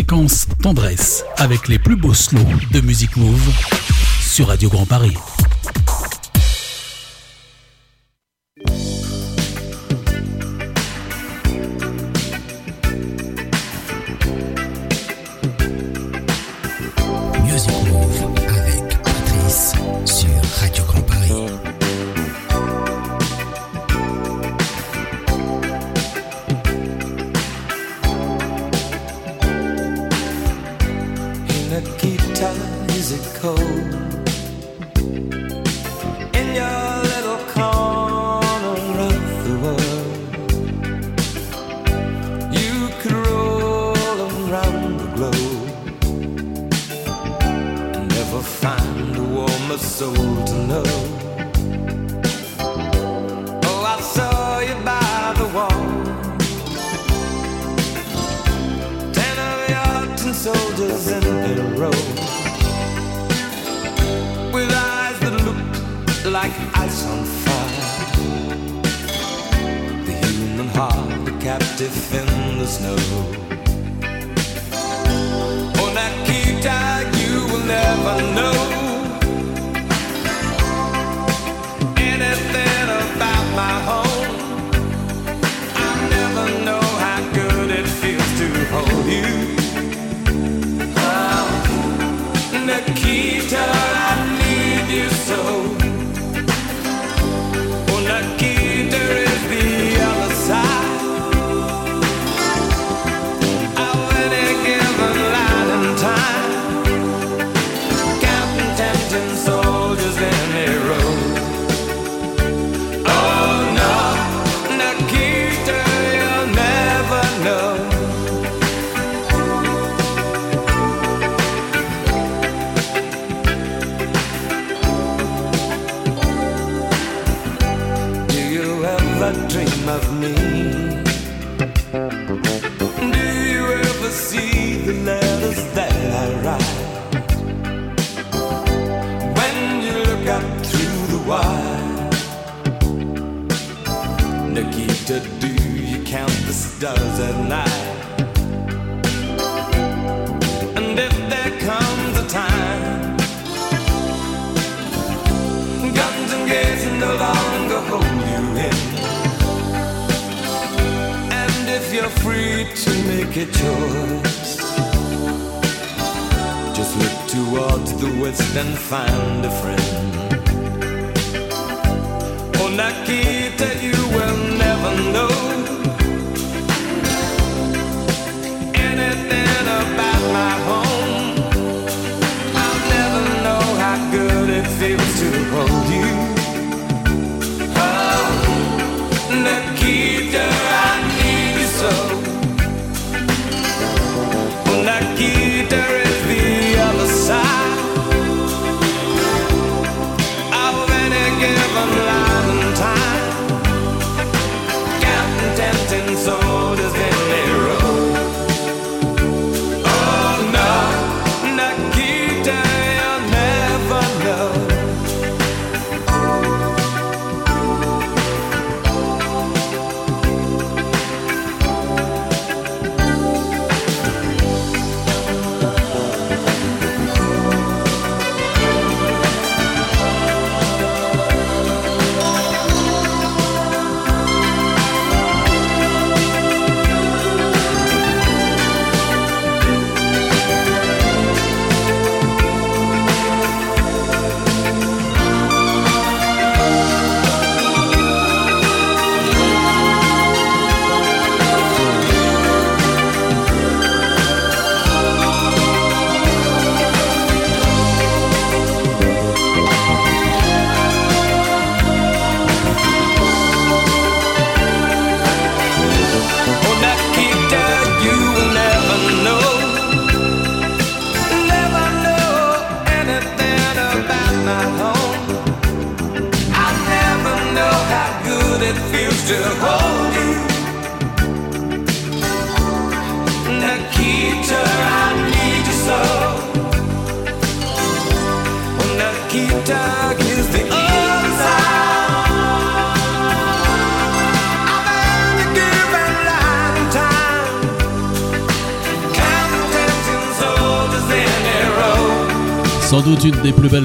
Séquence tendresse avec les plus beaux slows de Music Move sur Radio Grand Paris. Music Move avec Patrice sur Radio Grand Paris.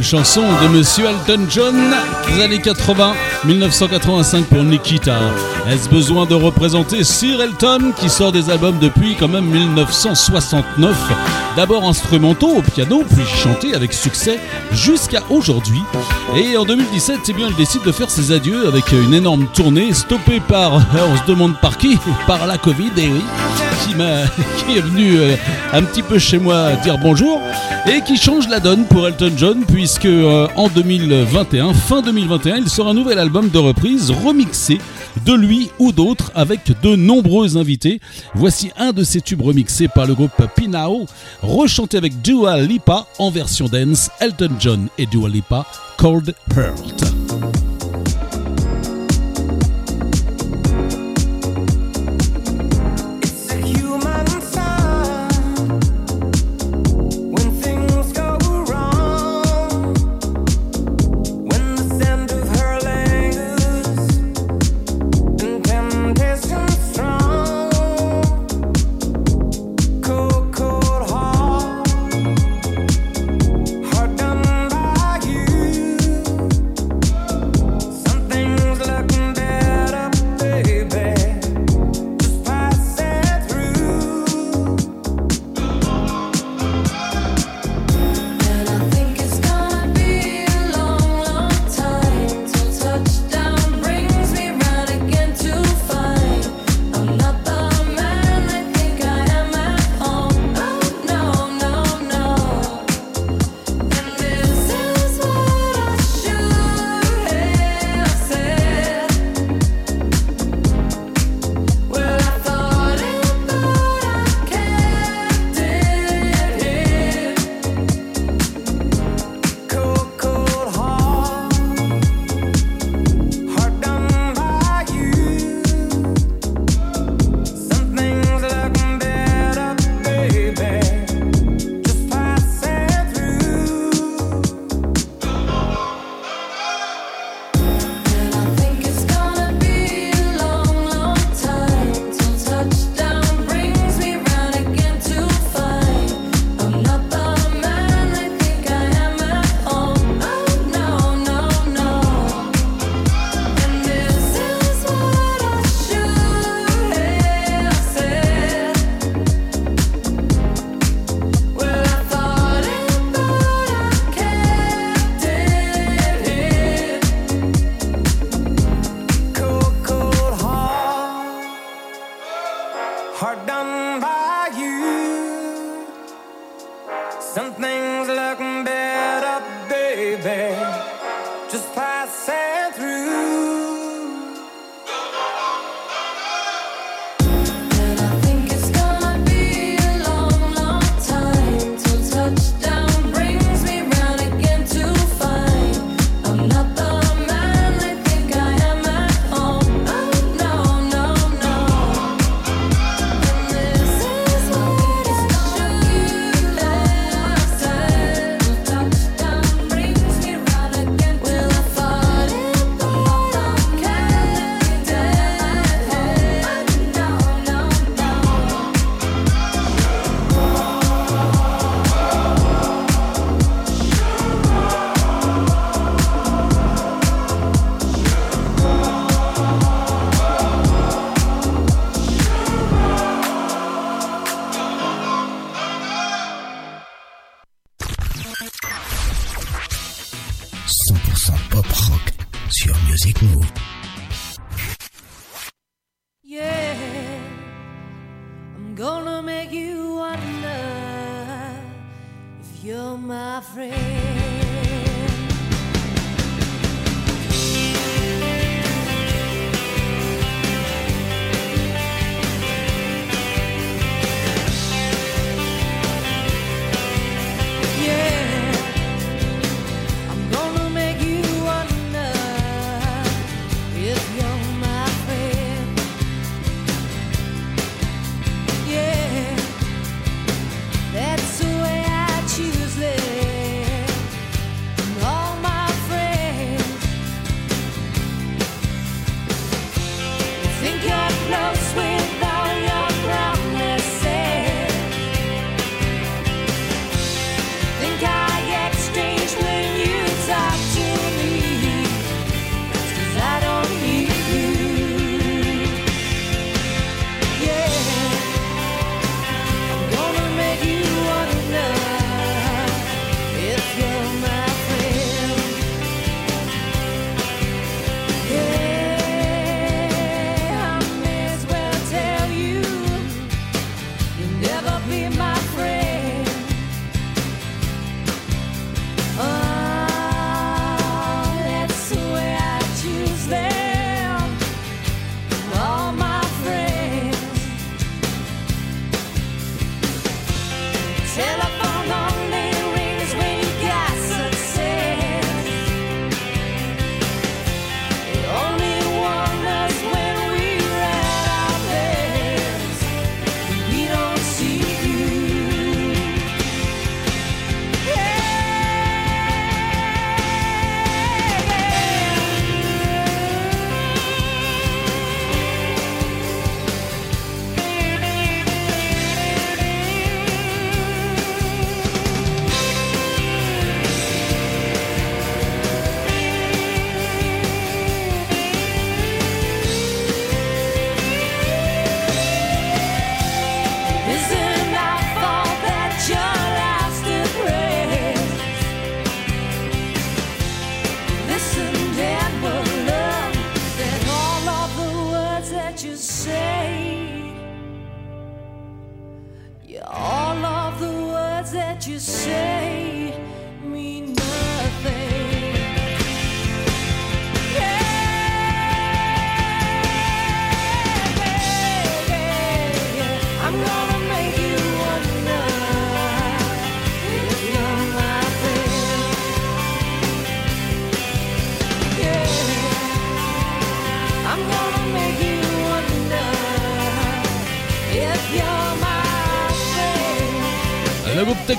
chanson de Monsieur Elton John des années 80, 1985 pour Nikita. Est-ce besoin de représenter Sir Elton qui sort des albums depuis quand même 1969 D'abord instrumentaux au piano, puis chanté avec succès jusqu'à aujourd'hui. Et en 2017, eh bien, il décide de faire ses adieux avec une énorme tournée stoppée par, (laughs) on se demande par qui, par la Covid, et oui. (laughs) qui, est venu euh, un petit peu chez moi dire bonjour et qui change la donne pour Elton John puisque euh, en 2021, fin 2021, il sort un nouvel album de reprise remixé de lui ou d'autres avec de nombreux invités. Voici un de ses tubes remixés par le groupe Pinao, rechanté avec Dua Lipa en version dance, Elton John et Dua Lipa, Cold Heart.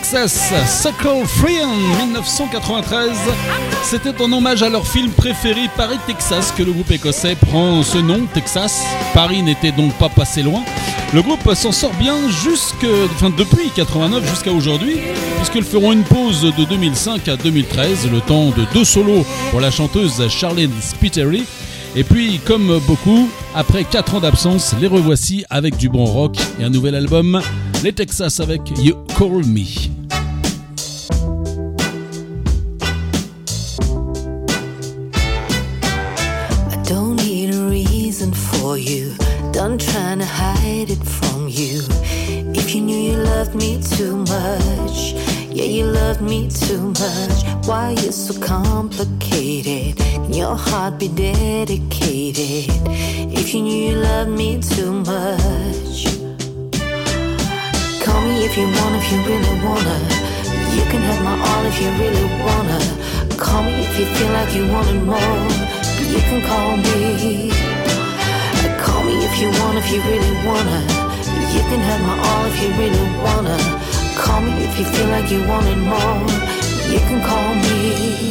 Texas, Suckle Free en 1993. C'était en hommage à leur film préféré Paris, Texas, que le groupe écossais prend ce nom, Texas. Paris n'était donc pas passé loin. Le groupe s'en sort bien jusque, enfin, depuis 89 jusqu'à aujourd'hui, puisqu'ils feront une pause de 2005 à 2013, le temps de deux solos pour la chanteuse Charlene Spiteri. Et puis, comme beaucoup, après 4 ans d'absence, les revoici avec du bon rock et un nouvel album, les Texas avec You Call Me. You loved me too much. Why you so complicated? Can your heart be dedicated? If you knew you loved me too much, call me if you want, if you really wanna. You can have my all if you really wanna. Call me if you feel like you wanted more. You can call me. Call me if you want, if you really wanna. You can have my all if you really wanna. Call me if you feel like you wanted more. You can call me.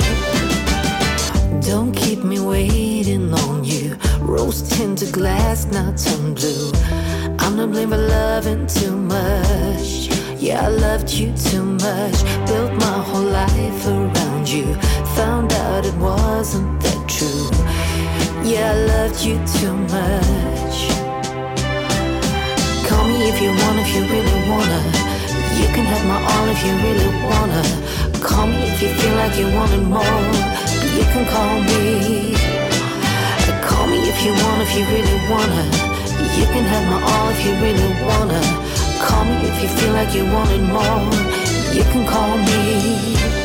Don't keep me waiting on you. Rose tinted glass now turn blue. I'm to blame for loving too much. Yeah, I loved you too much. Built my whole life around you. Found out it wasn't that true. Yeah, I loved you too much. Call me if you want, if you really wanna. You can have my all if you really wanna. Call me if you feel like you wanted more. You can call me. Call me if you want, if you really wanna. You can have my all if you really wanna. Call me if you feel like you wanted more. You can call me.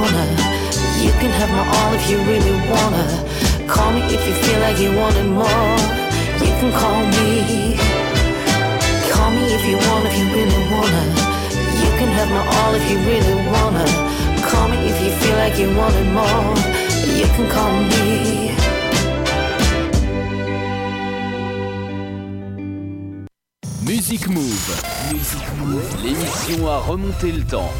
Wanna. You can have my all if you really wanna. Call me if you feel like you wanted more. You can call me. Call me if you want, if you really wanna. You can have my all if you really wanna. Call me if you feel like you wanted more. You can call me. Music Move. Music Move. L'émission à remonté le temps.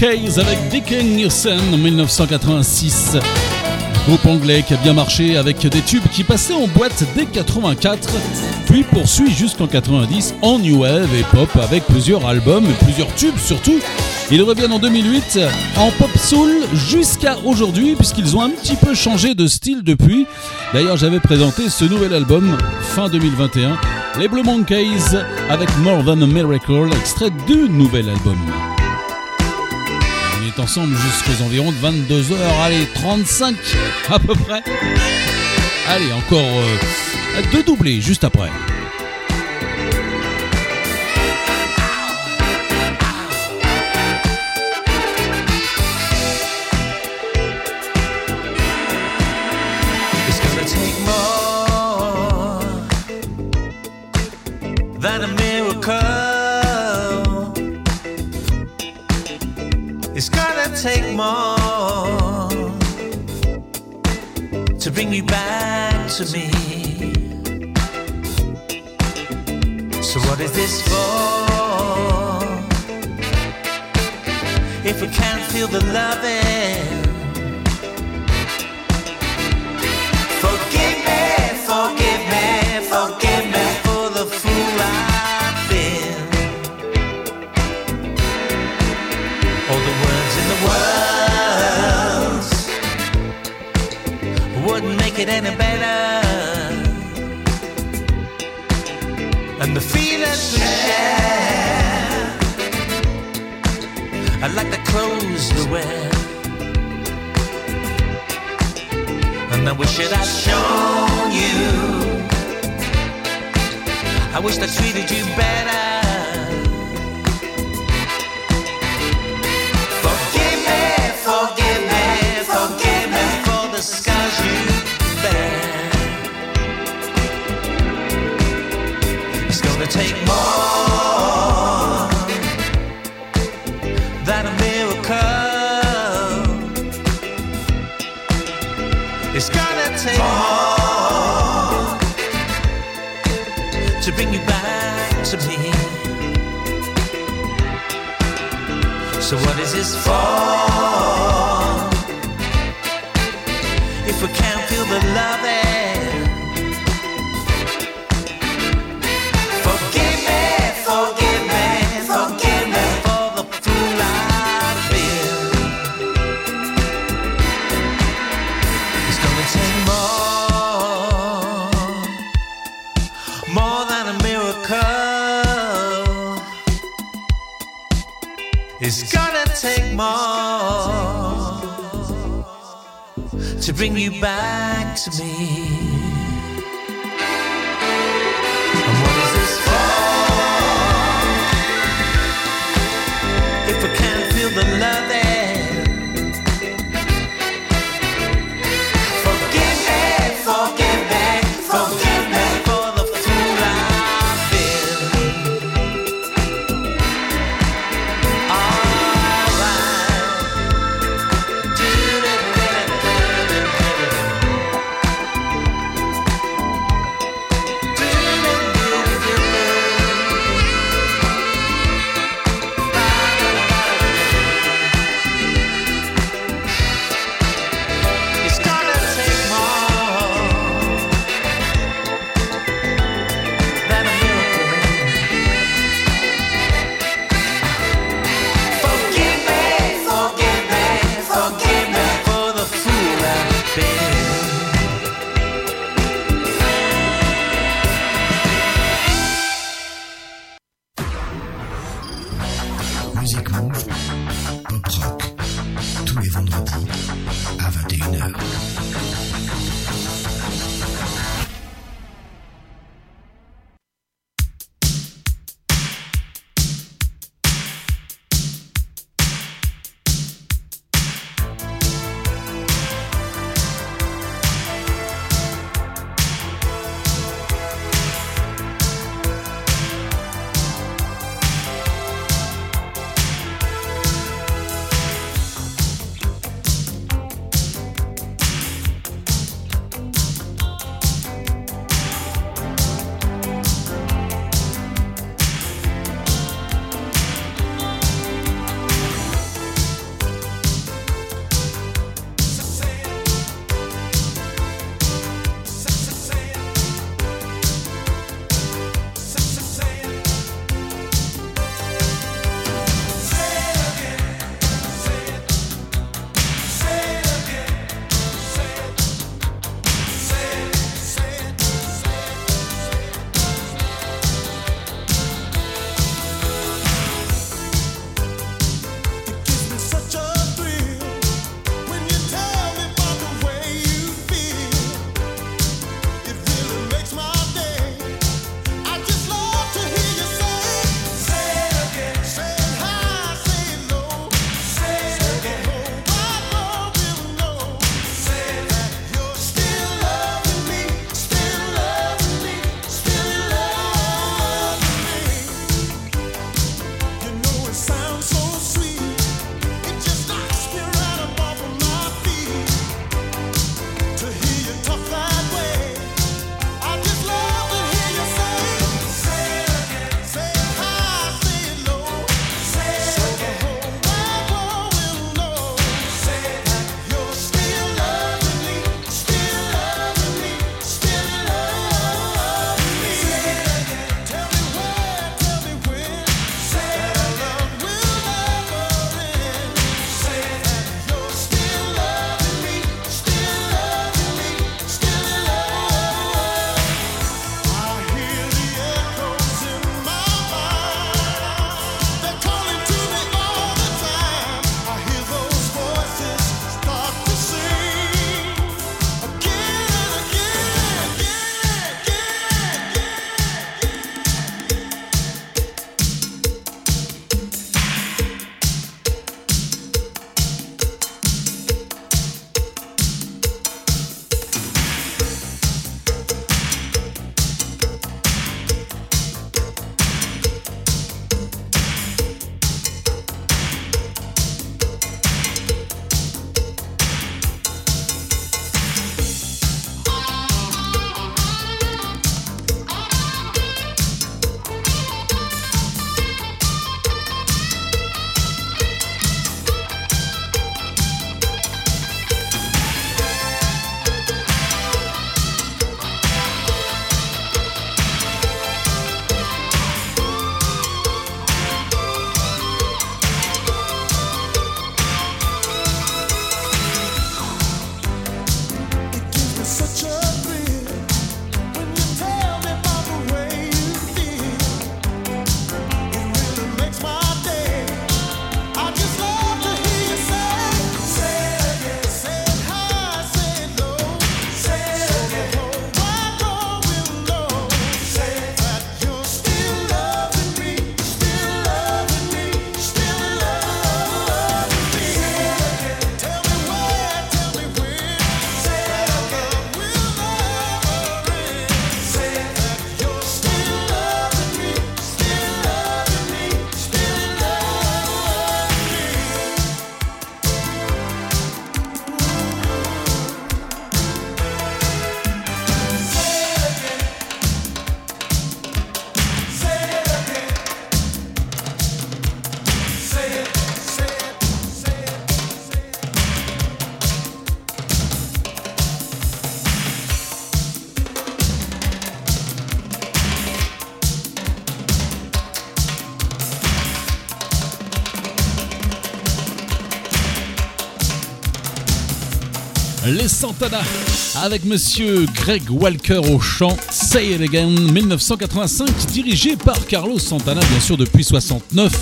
Case avec Deacon Nielsen en 1986. Groupe anglais qui a bien marché avec des tubes qui passaient en boîte dès 84, puis poursuit jusqu'en 90 en new wave et pop avec plusieurs albums et plusieurs tubes surtout. Ils reviennent en 2008 en pop soul jusqu'à aujourd'hui puisqu'ils ont un petit peu changé de style depuis. D'ailleurs, j'avais présenté ce nouvel album fin 2021, les Blue Monkeys avec More Than a Miracle, extrait du nouvel album ensemble jusqu'aux environs de 22h, allez, 35 à peu près. Allez, encore euh, deux doublés juste après. Santana avec monsieur Greg Walker au chant Say It Again 1985 dirigé par Carlos Santana bien sûr depuis 69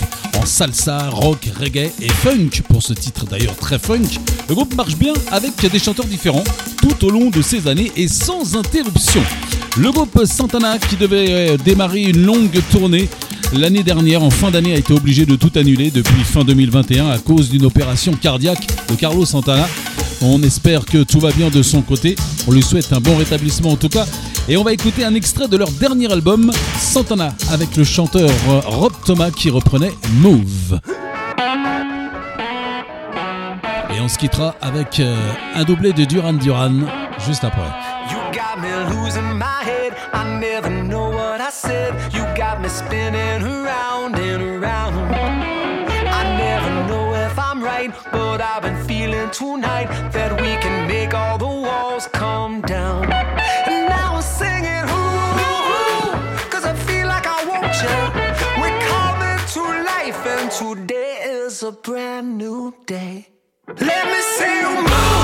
en salsa, rock, reggae et funk pour ce titre d'ailleurs très funk. Le groupe marche bien avec des chanteurs différents tout au long de ces années et sans interruption. Le groupe Santana qui devait euh, démarrer une longue tournée l'année dernière en fin d'année a été obligé de tout annuler depuis fin 2021 à cause d'une opération cardiaque de Carlos Santana. On espère que tout va bien de son côté. On lui souhaite un bon rétablissement en tout cas. Et on va écouter un extrait de leur dernier album, Santana, avec le chanteur euh, Rob Thomas qui reprenait Move. Et on se quittera avec euh, un doublé de Duran Duran juste après. Tonight that we can make all the walls come down. And now I'm singing, ooh, cause I feel like I want you. We're coming to life, and today is a brand new day. Let me see you move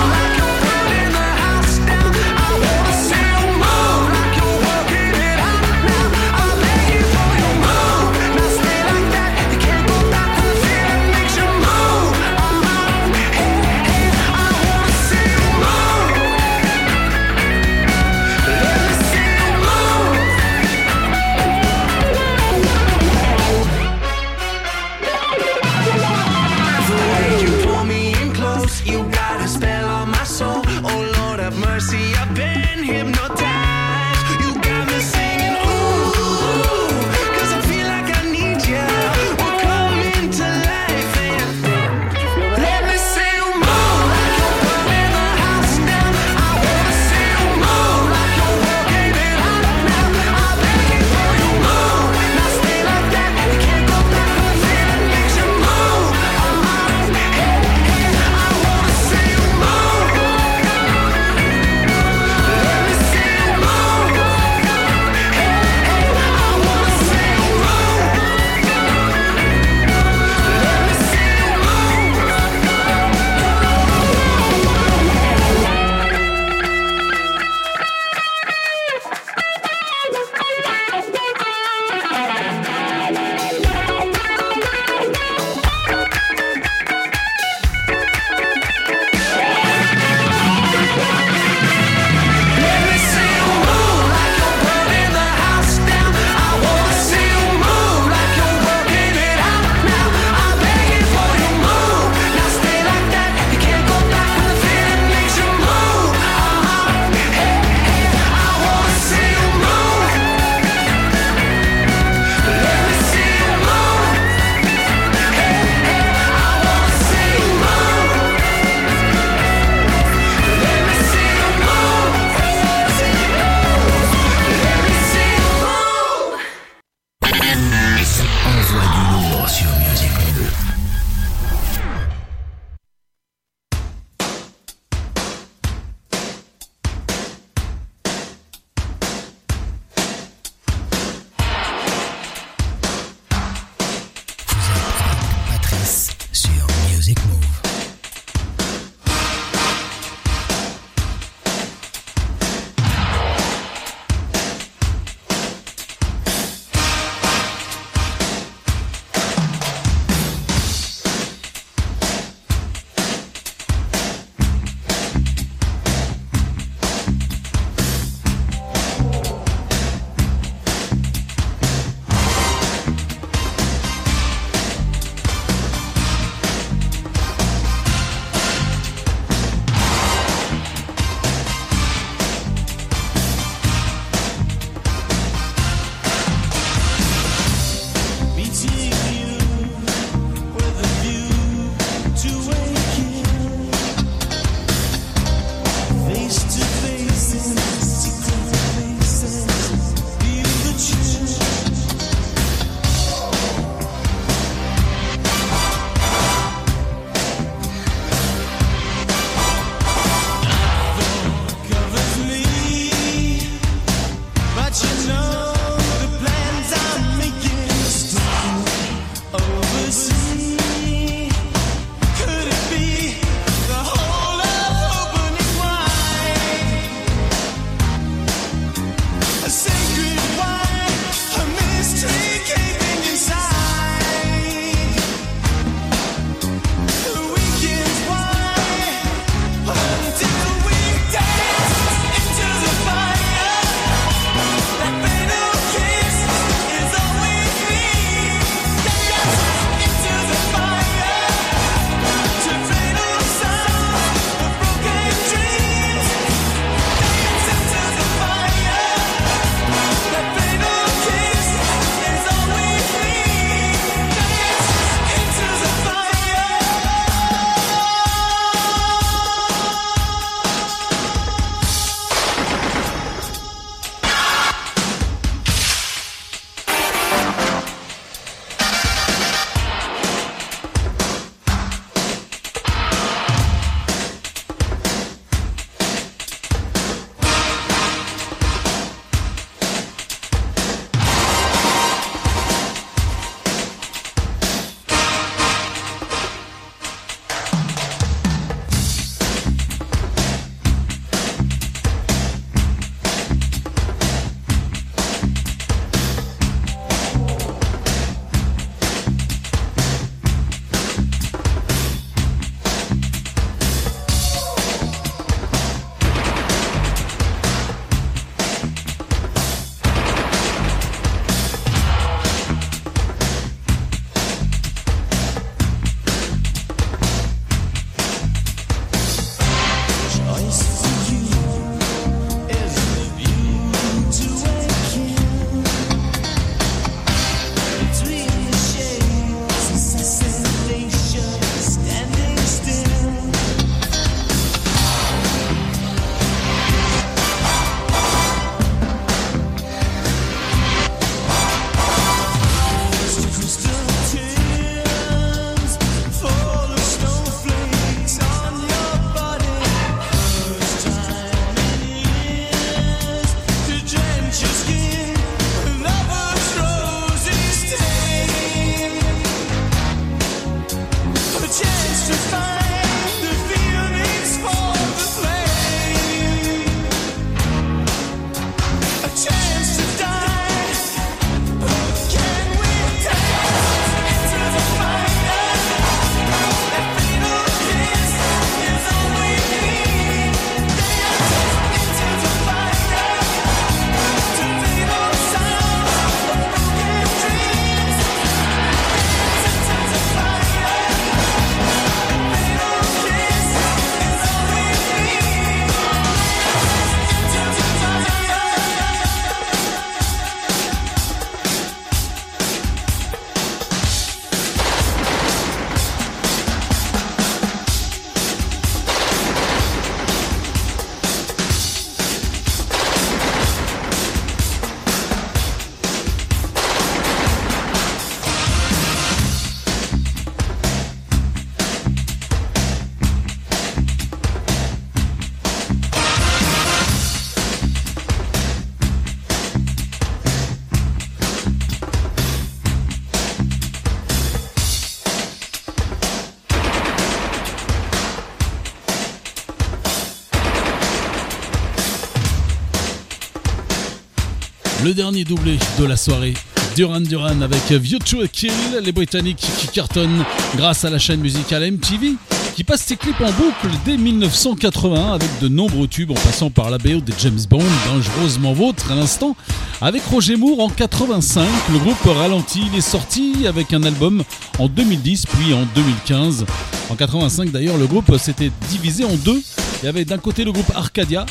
Le dernier doublé de la soirée. Duran Duran avec View to a Kill, les Britanniques qui cartonnent grâce à la chaîne musicale MTV, qui passe ses clips en boucle dès 1981 avec de nombreux tubes en passant par la BO de James Bond, Dangereusement Vôtre à l'instant. Avec Roger Moore en 85, le groupe Ralenti, il est sorti avec un album en 2010 puis en 2015. En 85 d'ailleurs, le groupe s'était divisé en deux. Il y avait d'un côté le groupe Arcadia,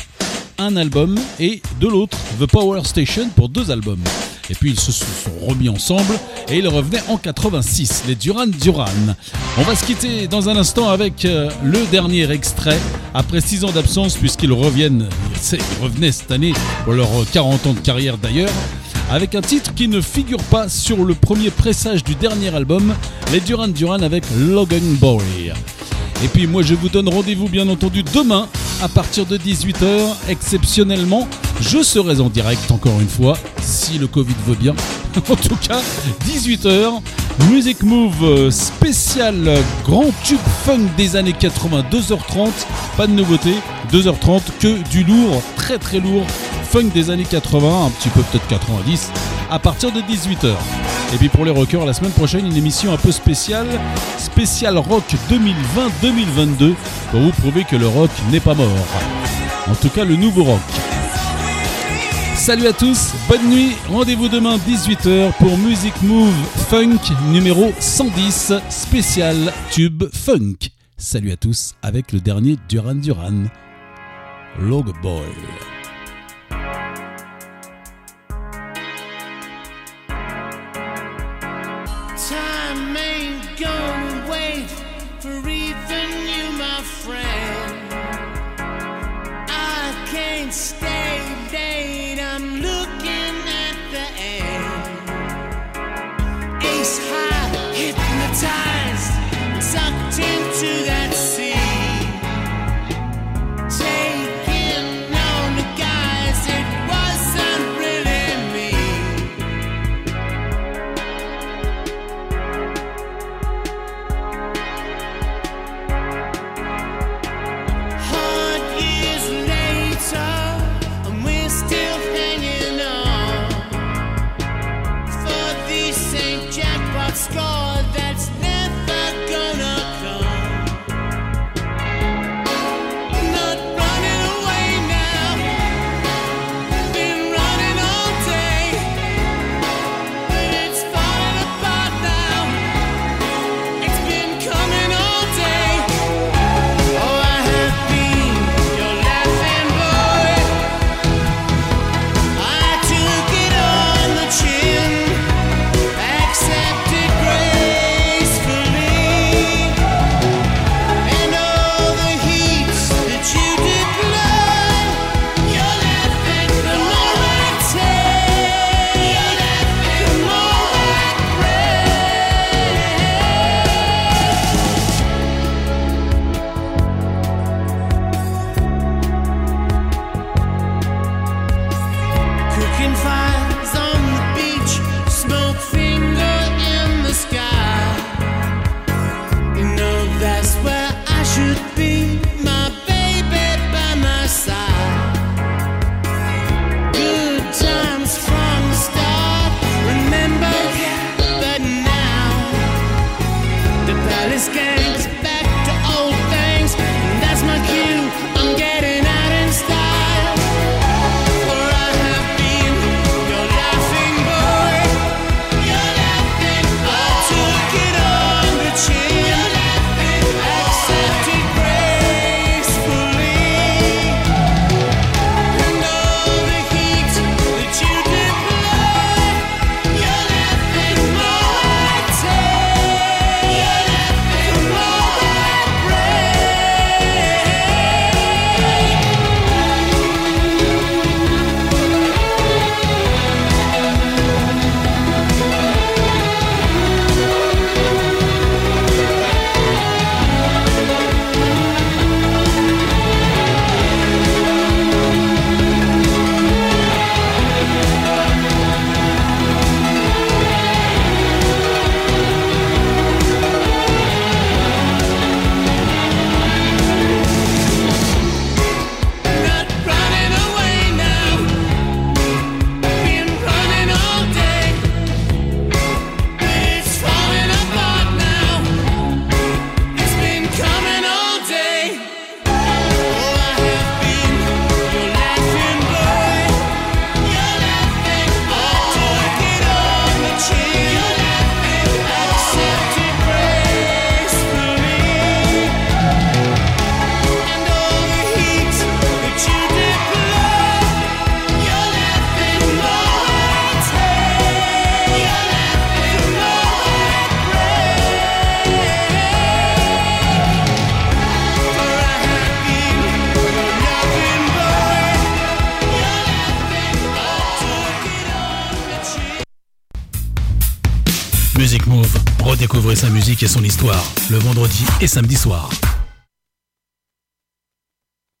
un album, et de l'autre The Power Station pour deux albums. Et puis ils se sont remis ensemble et ils revenaient en 86, les Duran Duran. On va se quitter dans un instant avec euh, le dernier extrait, après 6 ans d'absence, puisqu'ils reviennent, ils revenaient cette année pour leurs 40 ans de carrière d'ailleurs, avec un titre qui ne figure pas sur le premier pressage du dernier album, les Duran Duran avec Logan Boy. Et puis moi je vous donne rendez-vous bien entendu demain à partir de 18h. Exceptionnellement, je serai en direct encore une fois, si le Covid veut bien. (laughs) en tout cas, 18h, Music Move euh, spécial euh, grand tube funk des années 80, 2h30, pas de nouveauté, 2h30 que du lourd, très très lourd, funk des années 80, un petit peu peut-être 90, à partir de 18h. Et puis pour les rockers, la semaine prochaine, une émission un peu spéciale, spécial rock 2020-2022, pour vous prouver que le rock n'est pas mort. En tout cas, le nouveau rock. Salut à tous, bonne nuit, rendez-vous demain 18h pour Music Move Funk numéro 110, spécial tube funk. Salut à tous avec le dernier Duran Duran, Log Boy. Et son histoire le vendredi et samedi soir.